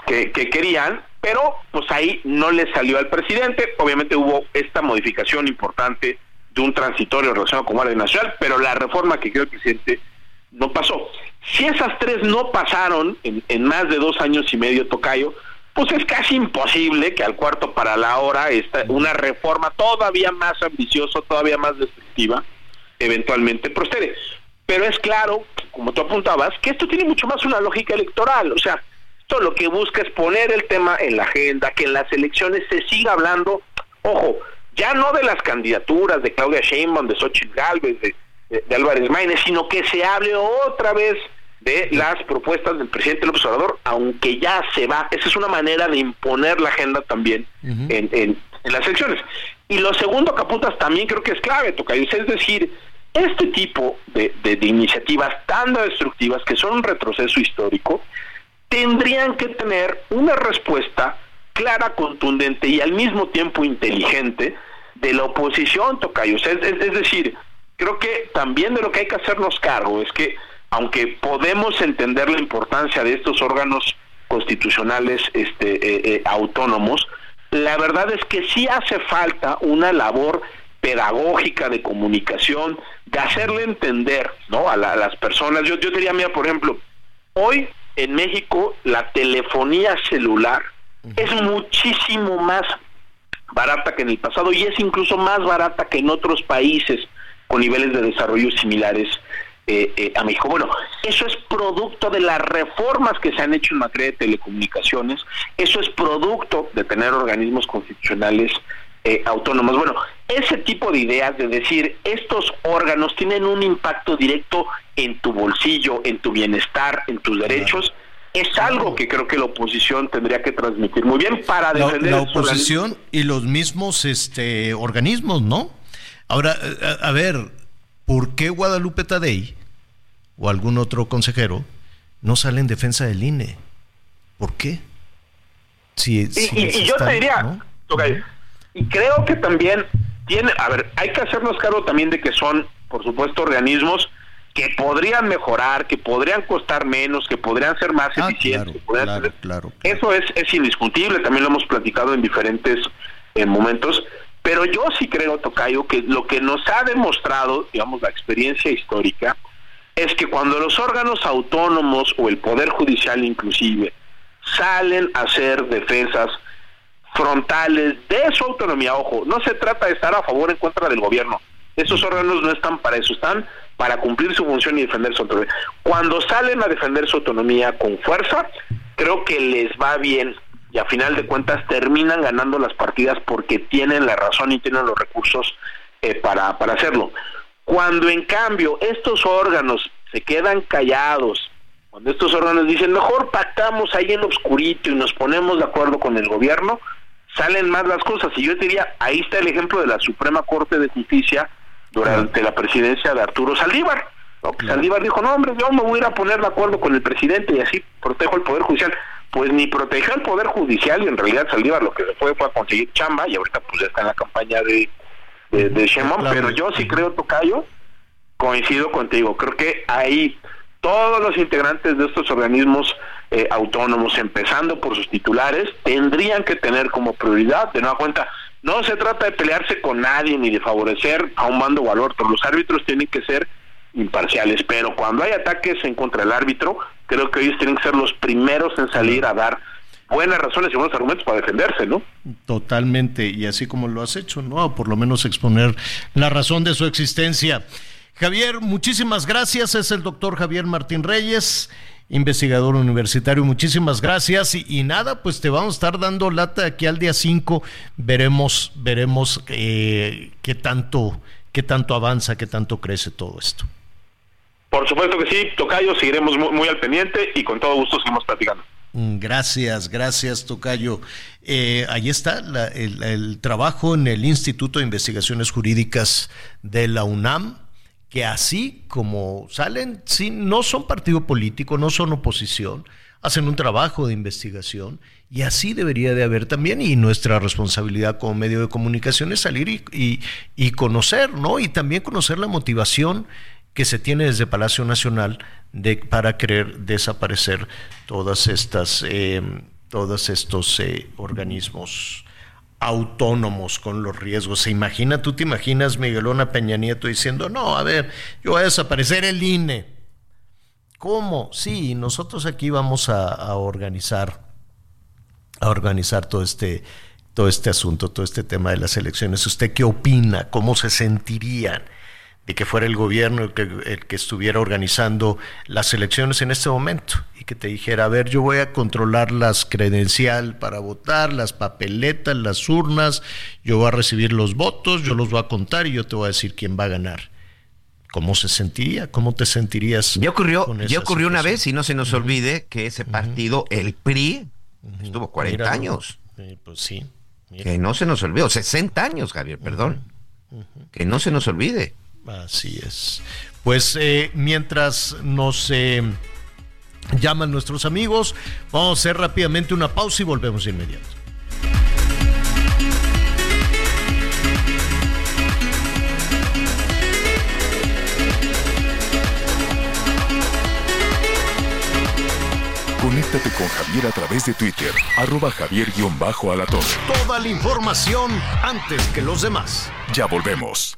que, que querían, pero pues ahí no le salió al presidente. Obviamente hubo esta modificación importante de un transitorio relacionado con Guardia Nacional, pero la reforma que creo el presidente no pasó. Si esas tres no pasaron en, en más de dos años y medio, Tocayo, pues es casi imposible que al cuarto para la hora esta, una reforma todavía más ambiciosa, todavía más destructiva, eventualmente prospere. Pero es claro, como tú apuntabas, que esto tiene mucho más una lógica electoral. O sea, esto lo que busca es poner el tema en la agenda, que en las elecciones se siga hablando, ojo, ya no de las candidaturas de Claudia Sheinbaum, de Xochitl Galvez, de, de, Álvarez Maínez, sino que se hable otra vez de las propuestas del presidente López Obrador, aunque ya se va. Esa es una manera de imponer la agenda también en, en, las elecciones. Y lo segundo que apuntas también creo que es clave, Tocayo, es decir, este tipo de, de, de, iniciativas tan destructivas que son un retroceso histórico, tendrían que tener una respuesta clara, contundente y al mismo tiempo inteligente de la oposición, Tocayo. Es, es, es decir, creo que también de lo que hay que hacernos cargo es que aunque podemos entender la importancia de estos órganos constitucionales este, eh, eh, autónomos, la verdad es que sí hace falta una labor pedagógica de comunicación, de hacerle entender ¿no? a, la, a las personas. Yo, yo diría, mira, por ejemplo, hoy en México la telefonía celular es muchísimo más barata que en el pasado y es incluso más barata que en otros países con niveles de desarrollo similares eh, eh, a México. Bueno, eso es producto de las reformas que se han hecho en materia de telecomunicaciones, eso es producto de tener organismos constitucionales eh, autónomos. Bueno, ese tipo de ideas de decir estos órganos tienen un impacto directo en tu bolsillo, en tu bienestar, en tus derechos, es algo que creo que la oposición tendría que transmitir muy bien para defender la, la oposición y los mismos este organismos, ¿no? Ahora, a, a, ver, ¿por qué Guadalupe Tadei o algún otro consejero no sale en defensa del INE? ¿Por qué? Si, si y, y, yo te diría, ¿no? okay, y creo que también tiene, a ver, hay que hacernos cargo también de que son, por supuesto, organismos que podrían mejorar, que podrían costar menos, que podrían ser más ah, eficientes. Claro, claro, ser... claro, Eso es, es indiscutible, también lo hemos platicado en diferentes eh, momentos, pero yo sí creo, Tocayo, que lo que nos ha demostrado, digamos, la experiencia histórica, es que cuando los órganos autónomos o el Poder Judicial inclusive salen a hacer defensas frontales de su autonomía, ojo, no se trata de estar a favor o en contra del gobierno, esos órganos no están para eso, están para cumplir su función y defender su autonomía. Cuando salen a defender su autonomía con fuerza, creo que les va bien y a final de cuentas terminan ganando las partidas porque tienen la razón y tienen los recursos eh, para, para hacerlo. Cuando en cambio estos órganos se quedan callados, cuando estos órganos dicen mejor pactamos ahí en lo oscurito y nos ponemos de acuerdo con el gobierno, salen más las cosas. Y yo te diría, ahí está el ejemplo de la Suprema Corte de Justicia durante la presidencia de Arturo Saldívar. ¿no? Saldívar dijo, no hombre, yo me voy a ir a poner de acuerdo con el presidente y así protejo el Poder Judicial. Pues ni protegió el Poder Judicial y en realidad Saldívar lo que se fue fue a conseguir chamba y ahorita pues ya está en la campaña de, de, de Sheinbaum, claro. pero yo sí creo, Tocayo, coincido contigo, creo que ahí todos los integrantes de estos organismos eh, autónomos, empezando por sus titulares, tendrían que tener como prioridad, de nueva cuenta, no se trata de pelearse con nadie ni de favorecer a un bando o al otro. Los árbitros tienen que ser imparciales, pero cuando hay ataques en contra del árbitro, creo que ellos tienen que ser los primeros en salir a dar buenas razones y buenos argumentos para defenderse, ¿no? Totalmente, y así como lo has hecho, ¿no? O por lo menos exponer la razón de su existencia. Javier, muchísimas gracias. Es el doctor Javier Martín Reyes investigador universitario. Muchísimas gracias y, nada, pues te vamos a estar dando lata aquí al día 5. Veremos, veremos eh, qué tanto, qué tanto avanza, qué tanto crece todo esto. Por supuesto que sí, Tocayo, seguiremos muy, al pendiente y con todo gusto seguimos platicando. Gracias, gracias, Tocayo. Eh, ahí está la, el, trabajo en el Instituto de Investigaciones Jurídicas de la UNAM que así como salen, sí, no son partido político, no son oposición, hacen un trabajo de investigación y así debería de haber también y nuestra responsabilidad como medio de comunicación es salir y, y conocer, ¿no? Y también conocer la motivación que se tiene desde Palacio Nacional para querer desaparecer todas estas, eh, todos estos eh, organismos autónomos con los riesgos. ¿Se imagina, tú te imaginas Miguelona Peña Nieto diciendo, no, a ver, yo voy a desaparecer el INE? ¿Cómo? Sí, nosotros aquí vamos a, a organizar, a organizar todo este, todo este asunto, todo este tema de las elecciones. ¿Usted qué opina? ¿Cómo se sentirían? De que fuera el gobierno el que, el que, estuviera organizando las elecciones en este momento y que te dijera, a ver, yo voy a controlar las credencial para votar, las papeletas, las urnas, yo voy a recibir los votos, yo los voy a contar y yo te voy a decir quién va a ganar. ¿Cómo se sentiría? ¿Cómo te sentirías? Ya ocurrió, ya ocurrió una vez y no se nos olvide que ese partido, el PRI, estuvo 40 años. pues sí. Que no se nos olvide, 60 años, Javier, perdón. Que no se nos olvide. Así es. Pues eh, mientras nos eh, llaman nuestros amigos, vamos a hacer rápidamente una pausa y volvemos de inmediato. Conéctate con Javier a través de Twitter, arroba javier-alatón. Toda la información antes que los demás. Ya volvemos.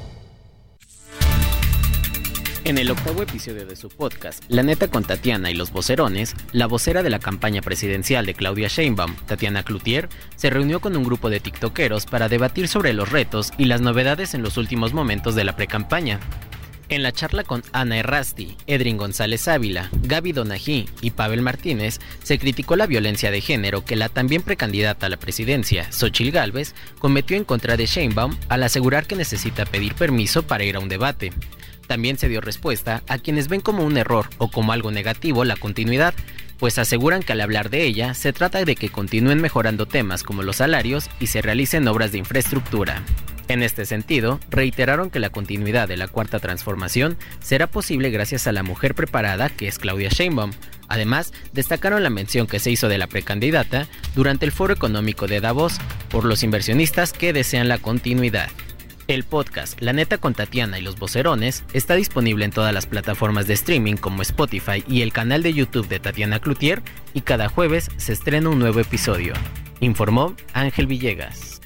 En el octavo episodio de su podcast, La neta con Tatiana y los vocerones, la vocera de la campaña presidencial de Claudia Sheinbaum, Tatiana Cloutier, se reunió con un grupo de tiktokeros para debatir sobre los retos y las novedades en los últimos momentos de la precampaña. En la charla con Ana Errasti, Edrin González Ávila, Gaby Donají y Pavel Martínez, se criticó la violencia de género que la también precandidata a la presidencia, Xochil Gálvez, cometió en contra de Sheinbaum al asegurar que necesita pedir permiso para ir a un debate. También se dio respuesta a quienes ven como un error o como algo negativo la continuidad, pues aseguran que al hablar de ella se trata de que continúen mejorando temas como los salarios y se realicen obras de infraestructura. En este sentido, reiteraron que la continuidad de la cuarta transformación será posible gracias a la mujer preparada que es Claudia Sheinbaum. Además, destacaron la mención que se hizo de la precandidata durante el Foro Económico de Davos por los inversionistas que desean la continuidad. El podcast La Neta con Tatiana y los Vocerones está disponible en todas las plataformas de streaming como Spotify y el canal de YouTube de Tatiana Cloutier y cada jueves se estrena un nuevo episodio. Informó Ángel Villegas.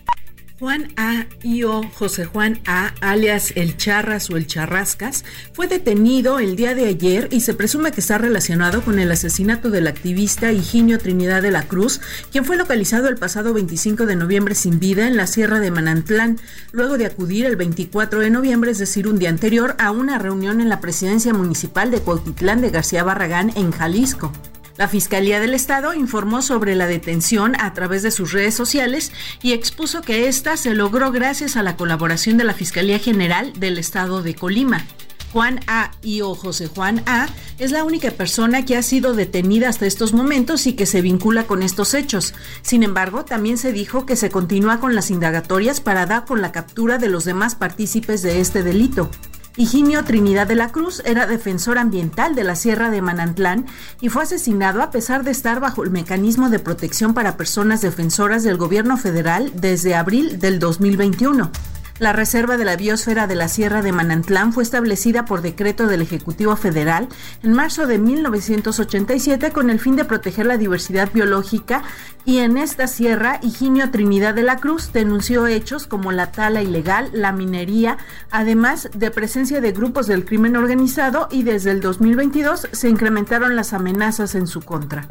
Juan A. I.O. José Juan A., alias El Charras o El Charrascas, fue detenido el día de ayer y se presume que está relacionado con el asesinato del activista Higinio Trinidad de la Cruz, quien fue localizado el pasado 25 de noviembre sin vida en la Sierra de Manantlán, luego de acudir el 24 de noviembre, es decir, un día anterior, a una reunión en la presidencia municipal de Cuautitlán de García Barragán en Jalisco. La Fiscalía del Estado informó sobre la detención a través de sus redes sociales y expuso que esta se logró gracias a la colaboración de la Fiscalía General del Estado de Colima. Juan A. y o José Juan A. es la única persona que ha sido detenida hasta estos momentos y que se vincula con estos hechos. Sin embargo, también se dijo que se continúa con las indagatorias para dar con la captura de los demás partícipes de este delito. Higinio Trinidad de la Cruz era defensor ambiental de la Sierra de Manantlán y fue asesinado a pesar de estar bajo el mecanismo de protección para personas defensoras del gobierno federal desde abril del 2021. La Reserva de la Biosfera de la Sierra de Manantlán fue establecida por decreto del Ejecutivo Federal en marzo de 1987 con el fin de proteger la diversidad biológica y en esta sierra Higinio Trinidad de la Cruz denunció hechos como la tala ilegal, la minería, además de presencia de grupos del crimen organizado y desde el 2022 se incrementaron las amenazas en su contra.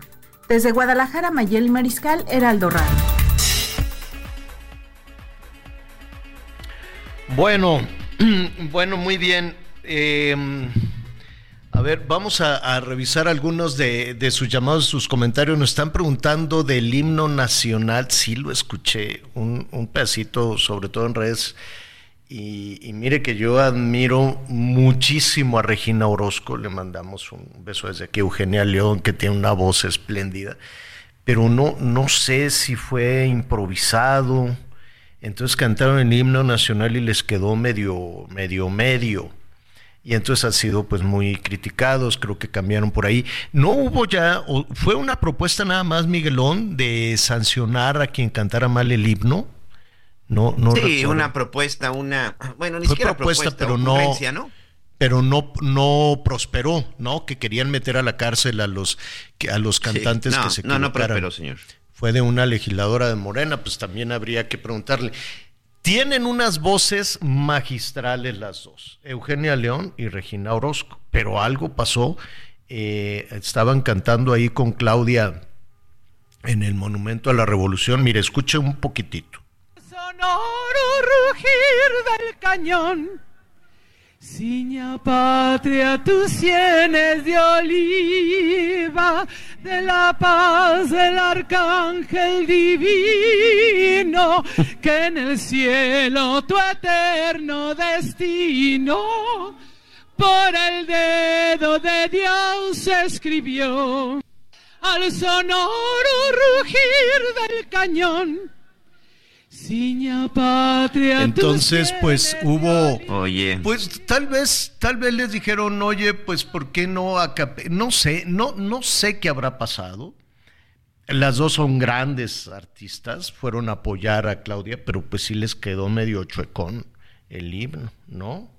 Desde Guadalajara, Mayeli Mariscal, Heraldo Radio. Bueno, bueno, muy bien. Em, a ver, vamos a, revisar algunos de, sus llamados, sus comentarios. Nos están preguntando del himno nacional. Sí, lo escuché, un, pedacito, sobre todo en redes. Y, mire que yo admiro muchísimo a Regina Orozco. Le mandamos un beso desde aquí. Eugenia León, que tiene una voz espléndida. Pero no, no sé si fue improvisado entonces cantaron el himno nacional y les quedó medio, medio, medio. y entonces han sido pues muy criticados, creo que cambiaron por ahí. No hubo ya, fue una propuesta nada más, Miguelón, de sancionar a quien cantara mal el himno. No, no sí, una propuesta, una, bueno, ni siquiera propuesta, pero no, ¿no? pero no, no prosperó, ¿no? Que querían meter a la cárcel a los, a los cantantes que se No, no prosperó, señor. Fue de una legisladora de Morena, pues también habría que preguntarle. Tienen unas voces magistrales las dos, Eugenia León y Regina Orozco, pero algo pasó. Eh, estaban cantando ahí con Claudia en el Monumento a la Revolución. Mire, escuche un poquitito. Sonoro rugir del cañón Ciña patria tus sienes de oliva, de la paz del arcángel divino, que en el cielo tu eterno destino por el dedo de Dios escribió. Al sonoro rugir del cañón. Entonces, pues hubo. Oye. Pues tal vez, tal vez les dijeron, oye, pues ¿por qué no No sé, no, no sé qué habrá pasado. Las dos son grandes artistas, fueron a apoyar a Claudia, pero pues sí les quedó medio chuecón el himno, ¿no?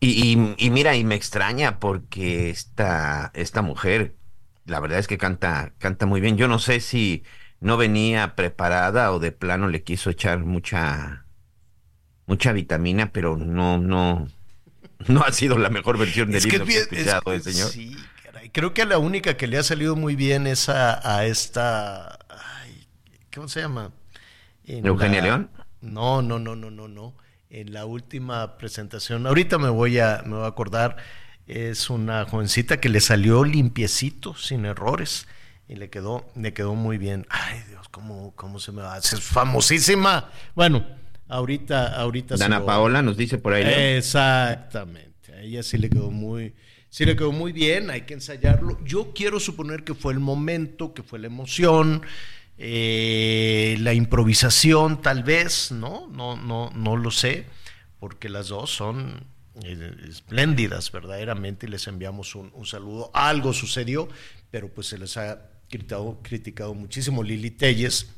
Y, y, mira, y me extraña porque esta, esta mujer, la verdad es que canta, canta muy bien. Yo no sé si no venía preparada o de plano le quiso echar mucha mucha vitamina, pero no no no ha sido la mejor versión del libro que, he escuchado, ¿eh, señor. Sí, caray. Creo que la única que le ha salido muy bien es a, esta ay, ¿cómo se llama? Eugenia León. No, no, no, no, no, no. En la última presentación, ahorita me voy a me voy a acordar, es una jovencita que le salió limpiecito, sin errores y le quedó, le quedó muy bien. Ay, Dios, ¿cómo, cómo se me va? Es famosísima. Bueno, ahorita, ahorita. Dana Paola nos dice por ahí. Exactamente. A ella sí le quedó muy, sí le quedó muy bien, hay que ensayarlo. Yo quiero suponer que fue el momento, que fue la emoción, eh, la improvisación, tal vez, ¿no? No, no, no lo sé, porque las dos son eh, espléndidas verdaderamente y les enviamos un, un saludo. Algo sucedió, pero pues se les ha criticado, criticado muchísimo Lili Telles,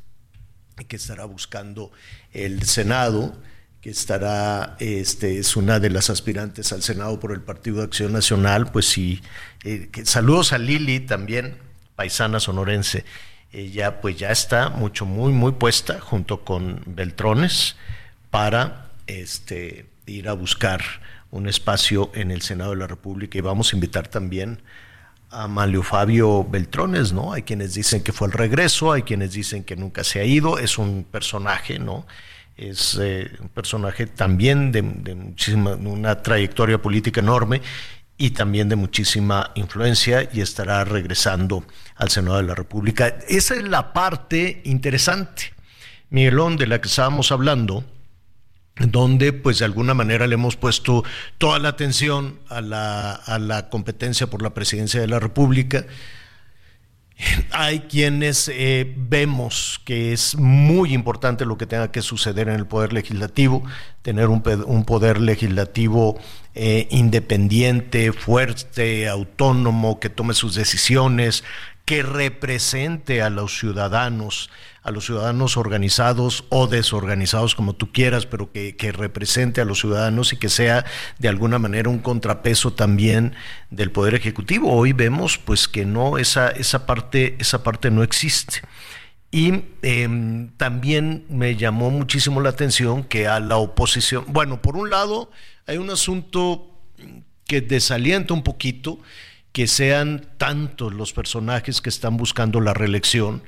que estará buscando el Senado, que estará, este, es una de las aspirantes al Senado por el Partido de Acción Nacional, pues sí, eh, saludos a Lili también, paisana sonorense, ella pues ya está mucho, muy, muy puesta junto con Beltrones para este, ir a buscar un espacio en el Senado de la República. Y vamos a invitar también a Malio Fabio Beltrones, ¿no? Hay quienes dicen que fue el regreso, hay quienes dicen que nunca se ha ido, es un personaje, ¿no? Es eh, un personaje también de, muchísima, una trayectoria política enorme y también de muchísima influencia y estará regresando al Senado de la República. Esa es la parte interesante, Miguelón, de la que estábamos hablando, donde pues de alguna manera le hemos puesto toda la atención a la, a la competencia por la presidencia de la República. Hay quienes eh, vemos que es muy importante lo que tenga que suceder en el Poder Legislativo, tener un, un Poder Legislativo eh, independiente, fuerte, autónomo, que tome sus decisiones, que represente a los ciudadanos a los ciudadanos organizados o desorganizados como tú quieras, pero que, represente a los ciudadanos y que sea de alguna manera un contrapeso también del Poder Ejecutivo. Hoy vemos pues que no, esa, esa, parte, esa parte no existe. Y em, también me llamó muchísimo la atención que a la oposición, bueno, por un lado hay un asunto que desalienta un poquito que sean tantos los personajes que están buscando la reelección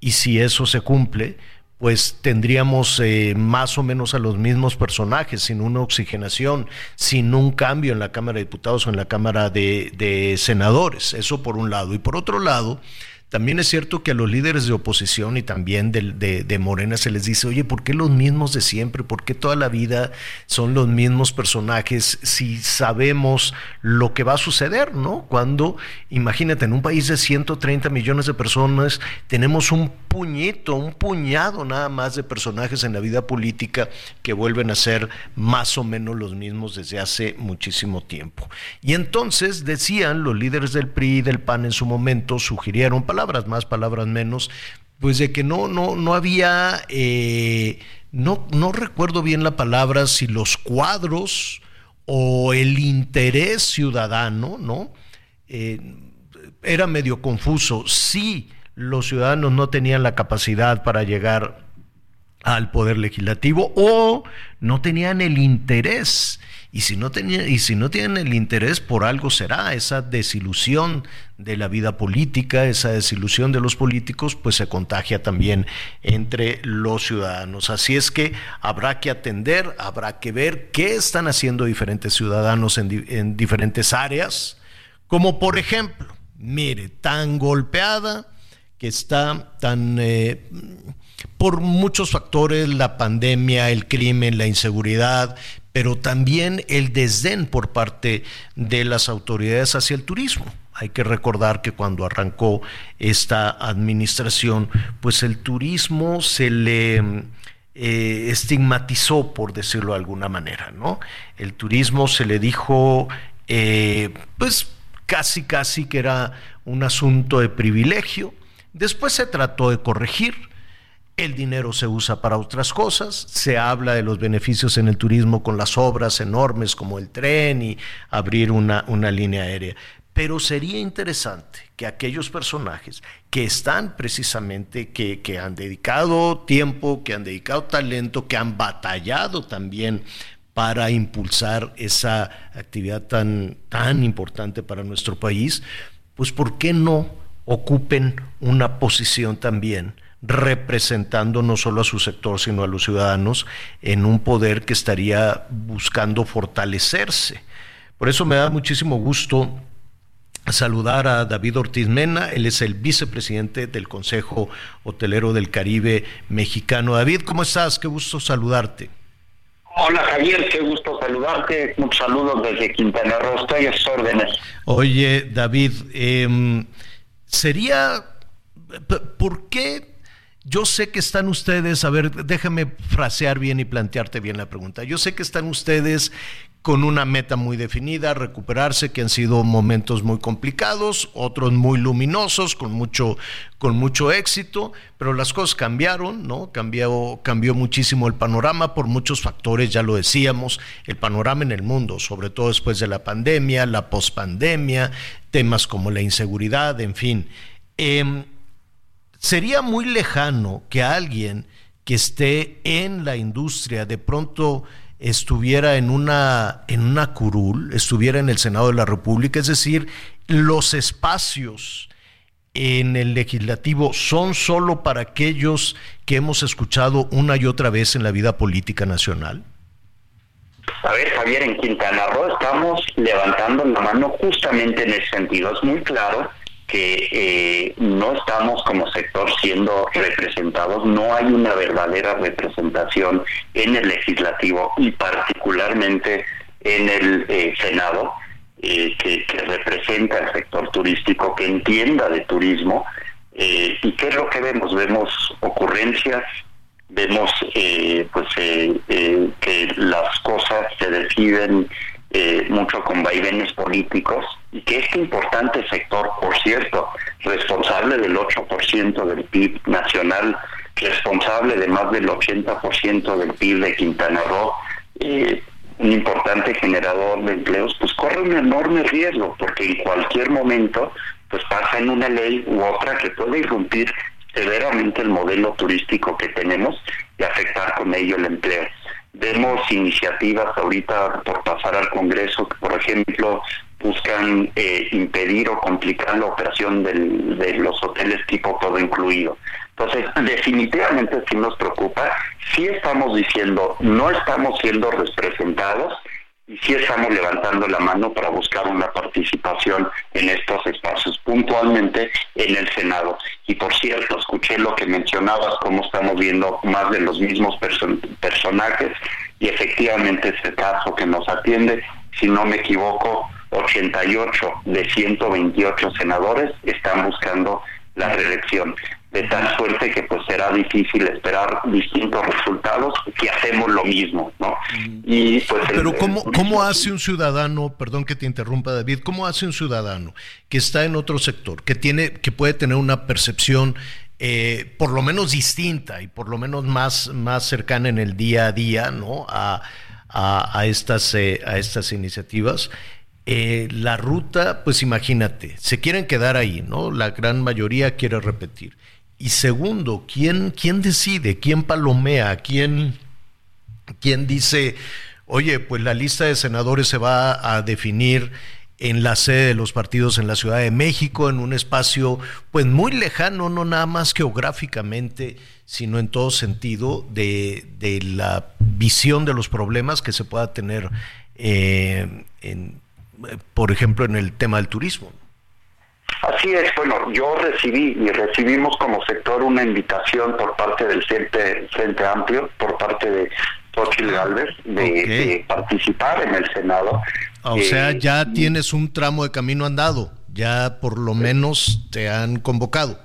y si eso se cumple, pues tendríamos eh, más o menos a los mismos personajes, sin una oxigenación, sin un cambio en la Cámara de Diputados o en la Cámara de, Senadores. Eso por un lado. Y por otro lado, también es cierto que a los líderes de oposición y también de, Morena se les dice, oye, ¿por qué los mismos de siempre? ¿Por qué toda la vida son los mismos personajes si sabemos lo que va a suceder, ¿no? Cuando, imagínate, en un país de 130 millones de personas tenemos un puñito, un puñado nada más de personajes en la vida política que vuelven a ser más o menos los mismos desde hace muchísimo tiempo. Y entonces decían los líderes del PRI y del PAN en su momento, sugirieron palabras más, palabras menos, pues de que no, no, no había, eh, no, no recuerdo bien la palabra, si los cuadros o el interés ciudadano, ¿no? Eh, era medio confuso. Sí, los ciudadanos no tenían la capacidad para llegar al poder legislativo o no tenían el interés y si no tenía, y si no tienen el interés por algo será esa desilusión de la vida política, esa desilusión de los políticos, pues se contagia también entre los ciudadanos. Así es que habrá que atender, habrá que ver qué están haciendo diferentes ciudadanos en, diferentes áreas, como por ejemplo, mire, tan golpeada que está tan eh, por muchos factores, la pandemia, el crimen, la inseguridad, pero también el desdén por parte de las autoridades hacia el turismo. Hay que recordar que cuando arrancó esta administración, pues el turismo se le eh, estigmatizó, por decirlo de alguna manera, ¿no? El turismo se le dijo, eh, pues casi, casi que era un asunto de privilegio. Después se trató de corregir, el dinero se usa para otras cosas, se habla de los beneficios en el turismo con las obras enormes como el tren y abrir una, una línea aérea. Pero sería interesante que aquellos personajes que están precisamente, que, que han dedicado tiempo, que han dedicado talento, que han batallado también para impulsar esa actividad tan, tan importante para nuestro país, pues ¿por qué no ocupen una posición también? Representando no solo a su sector, sino a los ciudadanos en un poder que estaría buscando fortalecerse. Por eso me da muchísimo gusto saludar a David Ortiz Mena, él es el vicepresidente del Consejo Hotelero del Caribe Mexicano. David, ¿cómo estás? Qué gusto saludarte. Hola Javier, qué gusto saludarte. Un saludo desde Quintana Roo, estoy a sus órdenes. Oye, David, eh, sería, ¿por qué yo sé que están ustedes, a ver, déjame frasear bien y plantearte bien la pregunta. Yo sé que están ustedes con una meta muy definida, recuperarse, que han sido momentos muy complicados, otros muy luminosos, con mucho, con mucho éxito, pero las cosas cambiaron, ¿no? Cambió, cambió muchísimo el panorama por muchos factores, ya lo decíamos, el panorama en el mundo, sobre todo después de la pandemia, la pospandemia, temas como la inseguridad, en fin. Eh, Sería muy lejano que alguien que esté en la industria de pronto estuviera en una, en una curul, estuviera en el Senado de la República, es decir, los espacios en el legislativo son solo para aquellos que hemos escuchado una y otra vez en la vida política nacional? A ver, Javier, en Quintana Roo estamos levantando la mano justamente en ese sentido. Es muy claro que eh, no estamos como sector siendo representados, no hay una verdadera representación en el legislativo y particularmente en el eh, Senado, eh, que, representa el sector turístico, que entienda de turismo. ¿Y qué es lo que vemos? Vemos ocurrencias, vemos pues que las cosas se deciden eh, mucho con vaivenes políticos y que este importante sector, por cierto, responsable del 8% del PIB nacional, responsable de más del 80% del PIB de Quintana Roo, eh, un importante generador de empleos, pues corre un enorme riesgo porque en cualquier momento pues pasa en una ley u otra que puede irrumpir severamente el modelo turístico que tenemos y afectar con ello el empleo. Vemos iniciativas ahorita por pasar al Congreso que, por ejemplo, buscan eh, impedir o complicar la operación de los hoteles tipo todo incluido. Entonces, definitivamente sí nos preocupa, sí estamos diciendo, no estamos siendo representados y sí estamos levantando la mano para buscar una participación en estos espacios, puntualmente en el Senado. Y por cierto, escuché lo que mencionabas, cómo estamos viendo más de los mismos personajes, y efectivamente es el caso que nos atiende, si no me equivoco, 88 de 128 senadores están buscando la reelección de tal suerte que pues será difícil esperar distintos resultados que hacemos lo mismo, ¿no? Y pues Pero ¿cómo, ¿cómo hace un ciudadano, perdón que te interrumpa David, cómo hace un ciudadano que está en otro sector, que tiene, que puede tener una percepción eh, por lo menos distinta y por lo menos más, más cercana en el día a día, ¿no? A, a, estas, eh, a estas iniciativas. Eh, la ruta, pues imagínate, se quieren quedar ahí, ¿no? La gran mayoría quiere repetir. Y segundo, ¿quién, quién decide? ¿Quién palomea? ¿Quién, ¿Quién dice, oye, pues la lista de senadores se va a definir en la sede de los partidos en la Ciudad de México, en un espacio pues muy lejano, no nada más geográficamente, sino en todo sentido de, de la visión de los problemas que se pueda tener, eh, en, por ejemplo, en el tema del turismo. Así es, bueno, yo recibí y recibimos como sector una invitación por parte del Frente, Frente Amplio, por parte de Xochitl Galvez, de, participar en el Senado. Ah, o sea, eh, ya tienes un tramo de camino andado, ya por lo menos te han convocado.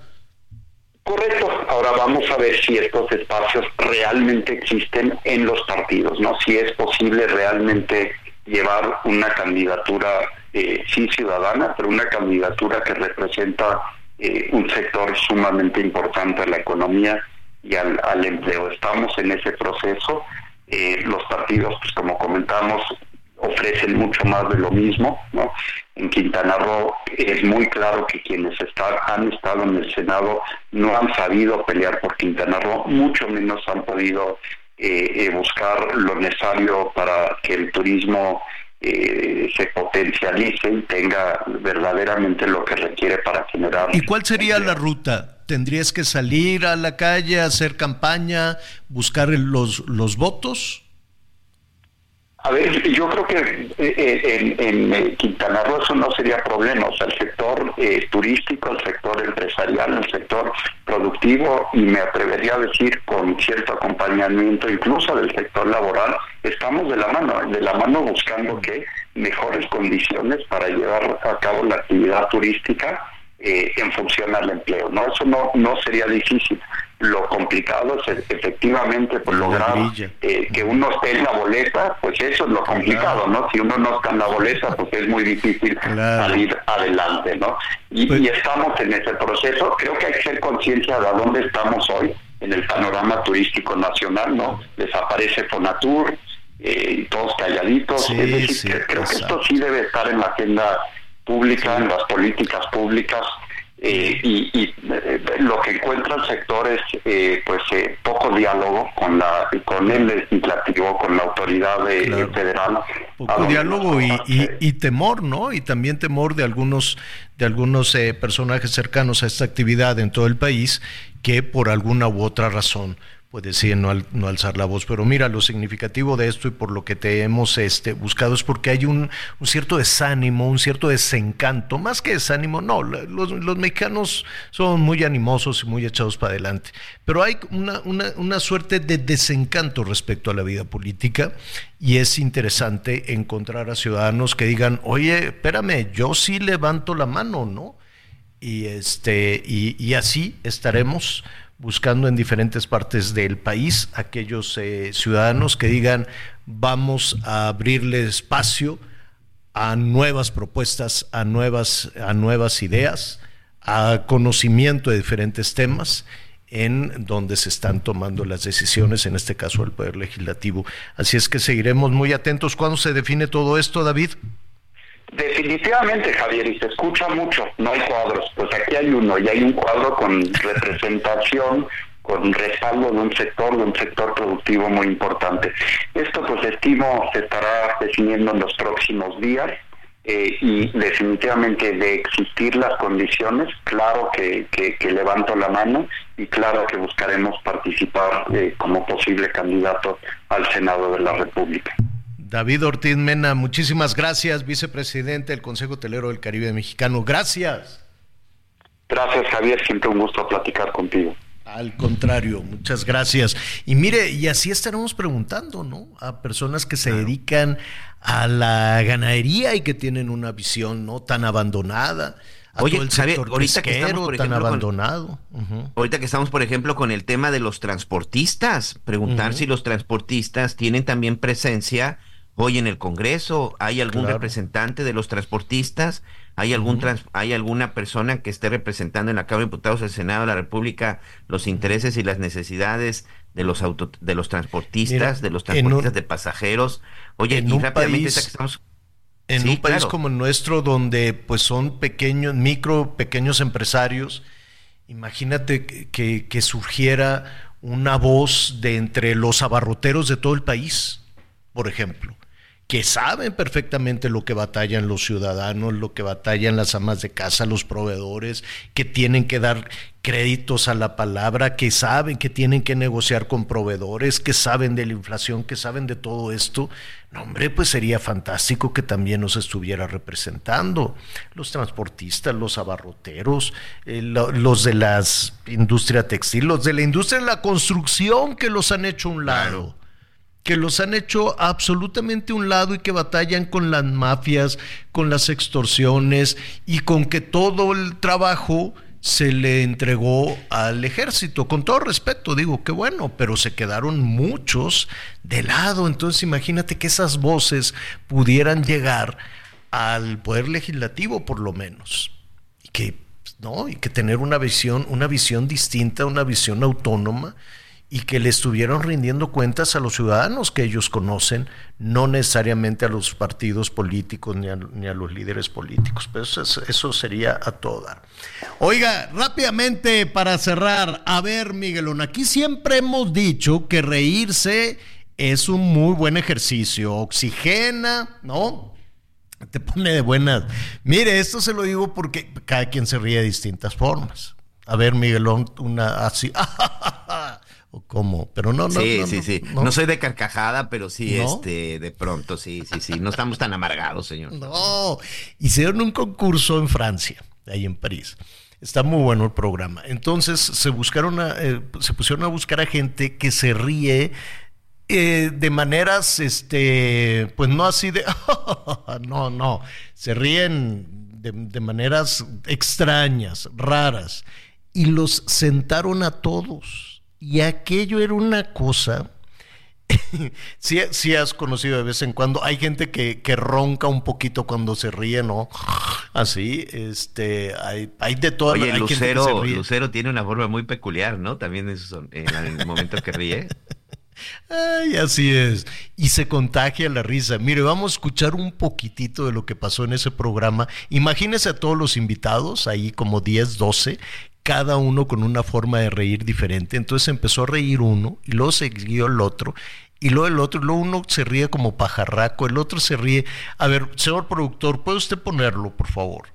Correcto, ahora vamos a ver si estos espacios realmente existen en los partidos, ¿no? Si es posible realmente llevar una candidatura eh, sí ciudadana, pero una candidatura que representa eh, un sector sumamente importante a la economía y al, empleo. Estamos en ese proceso. Eh, los partidos, pues como comentamos, ofrecen mucho más de lo mismo. ¿no? En Quintana Roo es muy claro que quienes están, han estado en el Senado no han sabido pelear por Quintana Roo, mucho menos han podido eh, buscar lo necesario para que el turismo eh, se potencialice y tenga verdaderamente lo que requiere para generar. ¿Y cuál sería la ruta? ¿Tendrías que salir a la calle, hacer campaña, buscar los, los votos? A ver, yo creo que eh, eh, en, en, Quintana Roo eso no sería problema. O sea, el sector eh, turístico, el sector empresarial, el sector productivo y me atrevería a decir con cierto acompañamiento incluso del sector laboral, estamos de la mano, de la mano buscando que mejores condiciones para llevar a cabo la actividad turística en función al empleo. No, eso no, no sería difícil. Lo complicado es efectivamente por lograr eh, que uno esté en la boleta, pues eso es lo complicado, ¿no? Si uno no está en la boleta, pues es muy difícil salir adelante, ¿no? Y, pues y, estamos en ese proceso. Creo que hay que ser conciencia de a dónde estamos hoy en el panorama turístico nacional, ¿no? Desaparece Fonatur, eh, todos calladitos. es decir, creo que esto sí debe estar en la agenda pública, en las políticas públicas eh, y, eh, lo que encuentra el sector es eh, pues poco diálogo con la con el legislativo con la autoridad federal. Poco diálogo y, y, temor no y también temor de algunos de algunos personajes cercanos a esta actividad en todo el país que por alguna u otra razón puede decir no, no, alzar la voz. Pero mira, lo significativo de esto y por lo que te hemos este, buscado es porque hay un, cierto desánimo, un cierto desencanto, más que desánimo, no, los, los, mexicanos son muy animosos y muy echados para adelante, pero hay una, una, una suerte de desencanto respecto a la vida política y es interesante encontrar a ciudadanos que digan, oye, espérame, yo sí levanto la mano, ¿no? Y, este, y así estaremos buscando en diferentes partes del país aquellos eh, ciudadanos que digan vamos a abrirle espacio a nuevas propuestas, a nuevas, a nuevas ideas, a conocimiento de diferentes temas en donde se están tomando las decisiones, en este caso el Poder Legislativo. Así es que seguiremos muy atentos. ¿Cuándo se define todo esto, David? Definitivamente, Javier, y se escucha mucho, no hay cuadros. Pues aquí hay uno, y hay un cuadro con representación, con respaldo de un sector, de un sector productivo muy importante. Esto, pues estimo, se estará definiendo en los próximos días. Eh, y definitivamente de existir las condiciones, claro que, que, levanto la mano y claro que buscaremos participar eh, como posible candidato al Senado de la República. David Ortiz Mena, muchísimas gracias, vicepresidente del Consejo Hotelero del Caribe Mexicano. Gracias. Gracias, Javier. Siempre un gusto platicar contigo. Al contrario, muchas gracias. Y mire, y así estaremos preguntando, ¿no? A personas que se dedican a la ganadería y que tienen una visión no tan abandonada. A Oye, todo el Javier, sector ahorita que estamos, por tan ejemplo, con- abandonado. Ahorita que estamos, por ejemplo, con el tema de los transportistas, preguntar si los transportistas tienen también presencia hoy en el Congreso. ¿Hay algún Claro. representante de los transportistas? ¿Hay algún trans- hay alguna persona que esté representando en la Cámara de Diputados del Senado de la República los intereses y las necesidades de los auto, de los transportistas, Mira, de los un- transportistas de pasajeros? Oye, y rápidamente país- estamos En Sí, un país claro. como el nuestro, donde pues son pequeños, micro, pequeños empresarios, imagínate que, que- que surgiera una voz de entre los abarroteros de todo el país, por ejemplo, que saben perfectamente lo que batallan los ciudadanos, lo que batallan las amas de casa, los proveedores, que tienen que dar créditos a la palabra, que saben que tienen que negociar con proveedores, que saben de la inflación, que saben de todo esto. No, hombre, pues sería fantástico que también nos estuviera representando los transportistas, los abarroteros, eh, lo- los de la industria textil, los de la industria de la construcción que los han hecho a un lado que los han hecho absolutamente un lado y que batallan con las mafias, con las extorsiones y con que todo el trabajo se le entregó al ejército. Con todo respeto, digo, qué bueno, pero se quedaron muchos de lado. Entonces imagínate que esas voces pudieran llegar al poder legislativo por lo menos. Y que, ¿no? Y que tener una visión, una visión distinta, una visión autónoma y que le estuvieron rindiendo cuentas a los ciudadanos que ellos conocen, no necesariamente a los partidos políticos ni a, los líderes políticos. Pero eso, es- eso sería a todo dar. Oiga, rápidamente para cerrar, a ver, Miguelón, aquí siempre hemos dicho que reírse es un muy buen ejercicio, oxigena, ¿no? Te pone de buenas. Mire, esto se lo digo porque cada quien se ríe de distintas formas. A ver, Miguelón, una así, o cómo, pero no, no. sí, no, sí, sí. no. No. soy de carcajada, pero sí, ¿No? este, de pronto, sí, sí, sí. No estamos tan amargados, señor. No, hicieron un concurso en Francia, ahí en París. Está muy bueno el programa. Entonces se buscaron, a- eh, se pusieron a buscar a gente que se ríe eh, de maneras, este, pues no así de, no, no, se ríen de, de maneras extrañas, raras, y los sentaron a todos. Y aquello era una cosa sí, sí has conocido de vez en cuando. Hay gente que, que ronca un poquito cuando se ríe, ¿no? Así, este, hay, hay de todo. Oye, hay Lucero. Lucero tiene una forma muy peculiar, ¿no? También en, en el momento que ríe. Ay, así es. Y se contagia la risa. Mire, vamos a escuchar un poquitito de lo que pasó en ese programa. Imagínese a todos los invitados, ahí como 10, 12, cada uno con una forma de reír diferente. Entonces empezó a reír uno y luego siguió el otro. Y luego el otro, luego uno se ríe como pajarraco, el otro se ríe. A ver, señor productor, ¿puede usted ponerlo, por favor?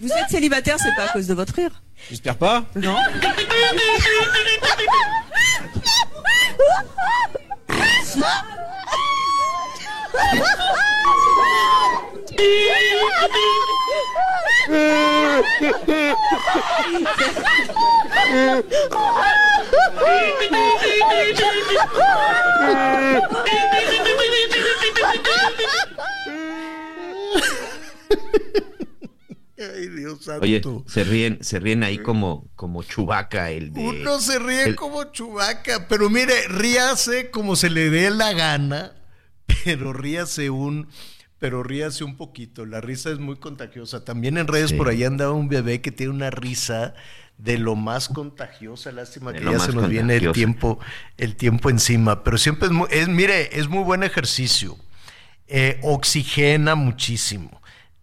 Vous êtes célibataire, c'est pas à cause de votre rire. J'espère pas. Non. Ay, Dios santo. Oye, se ríen, se ríen ahí como, como chubaca el de. Uno se ríe el- como chubaca, pero mire, ríase como se le dé la gana, pero ríase un, pero ríase un poquito. La risa es muy contagiosa. También en redes Sí. por ahí andaba un bebé que tiene una risa de lo más contagiosa. Lástima De que ya se nos viene el tiempo, el tiempo encima. Pero siempre es muy, es, mire, es muy buen ejercicio. Eh, oxigena muchísimo.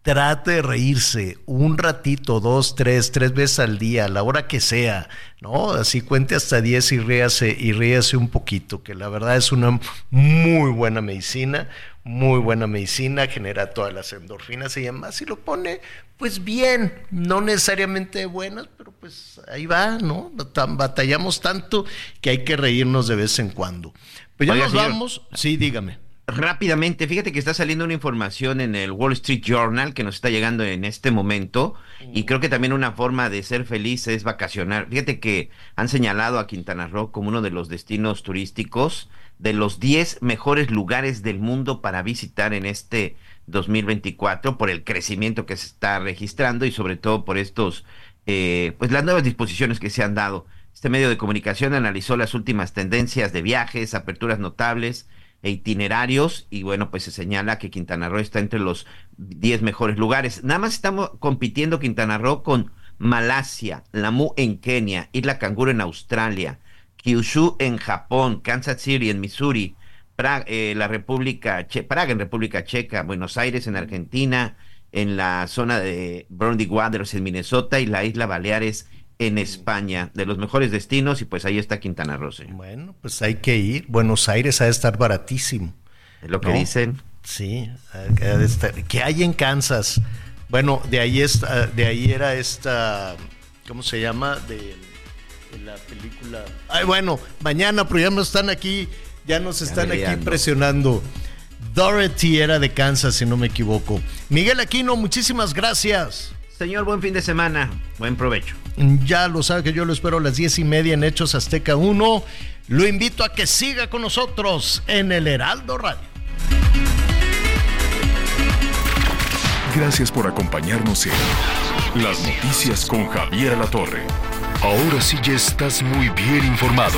Trate de reírse un ratito, dos, tres, tres veces al día, a la hora que sea, ¿no? Así cuente hasta diez y ríase, y ríase un poquito, que la verdad es una muy buena medicina, muy buena medicina, genera todas las endorfinas y demás, si lo pone, pues bien, no necesariamente buenas, pero pues ahí va, ¿no? Batallamos tanto que hay que reírnos de vez en cuando. Pues ya nos vamos, sí, dígame rápidamente, fíjate que está saliendo una información en el Wall Street Journal que nos está llegando en este momento y creo que también una forma de ser feliz es vacacionar. Fíjate que han señalado a Quintana Roo como uno de los destinos turísticos de los 10 mejores lugares del mundo para visitar en este 2024 por el crecimiento que se está registrando y sobre todo por estos, eh, pues las nuevas disposiciones que se han dado. Este medio de comunicación analizó las últimas tendencias de viajes, aperturas notables, e itinerarios y bueno, pues se señala que Quintana Roo está entre los 10 mejores lugares. Nada más estamos compitiendo Quintana Roo con Malasia, Lamu en Kenia, Isla Canguro en Australia, Kyushu en Japón, Kansas City en Missouri, Praga, eh, la República Praga en República Checa, Buenos Aires en Argentina, en la zona de Brody Waters en Minnesota y la isla Baleares en España, de los mejores destinos, y pues ahí está Quintana Roo. Bueno, pues hay que ir. Buenos Aires ha de estar baratísimo. Es lo que dicen. Sí, ¿qué hay en Kansas? Bueno, de ahí, está, de ahí era esta, ¿cómo se llama? De, la película. Ay, bueno, mañana, pero ya nos están aquí, ya nos están aquí presionando. Dorothy era de Kansas, si no me equivoco. Miguel Aquino, muchísimas gracias. Señor, buen fin de semana. Buen provecho. Ya lo sabe que yo lo espero a las diez y media en Hechos Azteca 1. Lo invito a que siga con nosotros en el Heraldo Radio. Gracias por acompañarnos en Las Noticias con Javier La Torre. Ahora sí ya estás muy bien informado.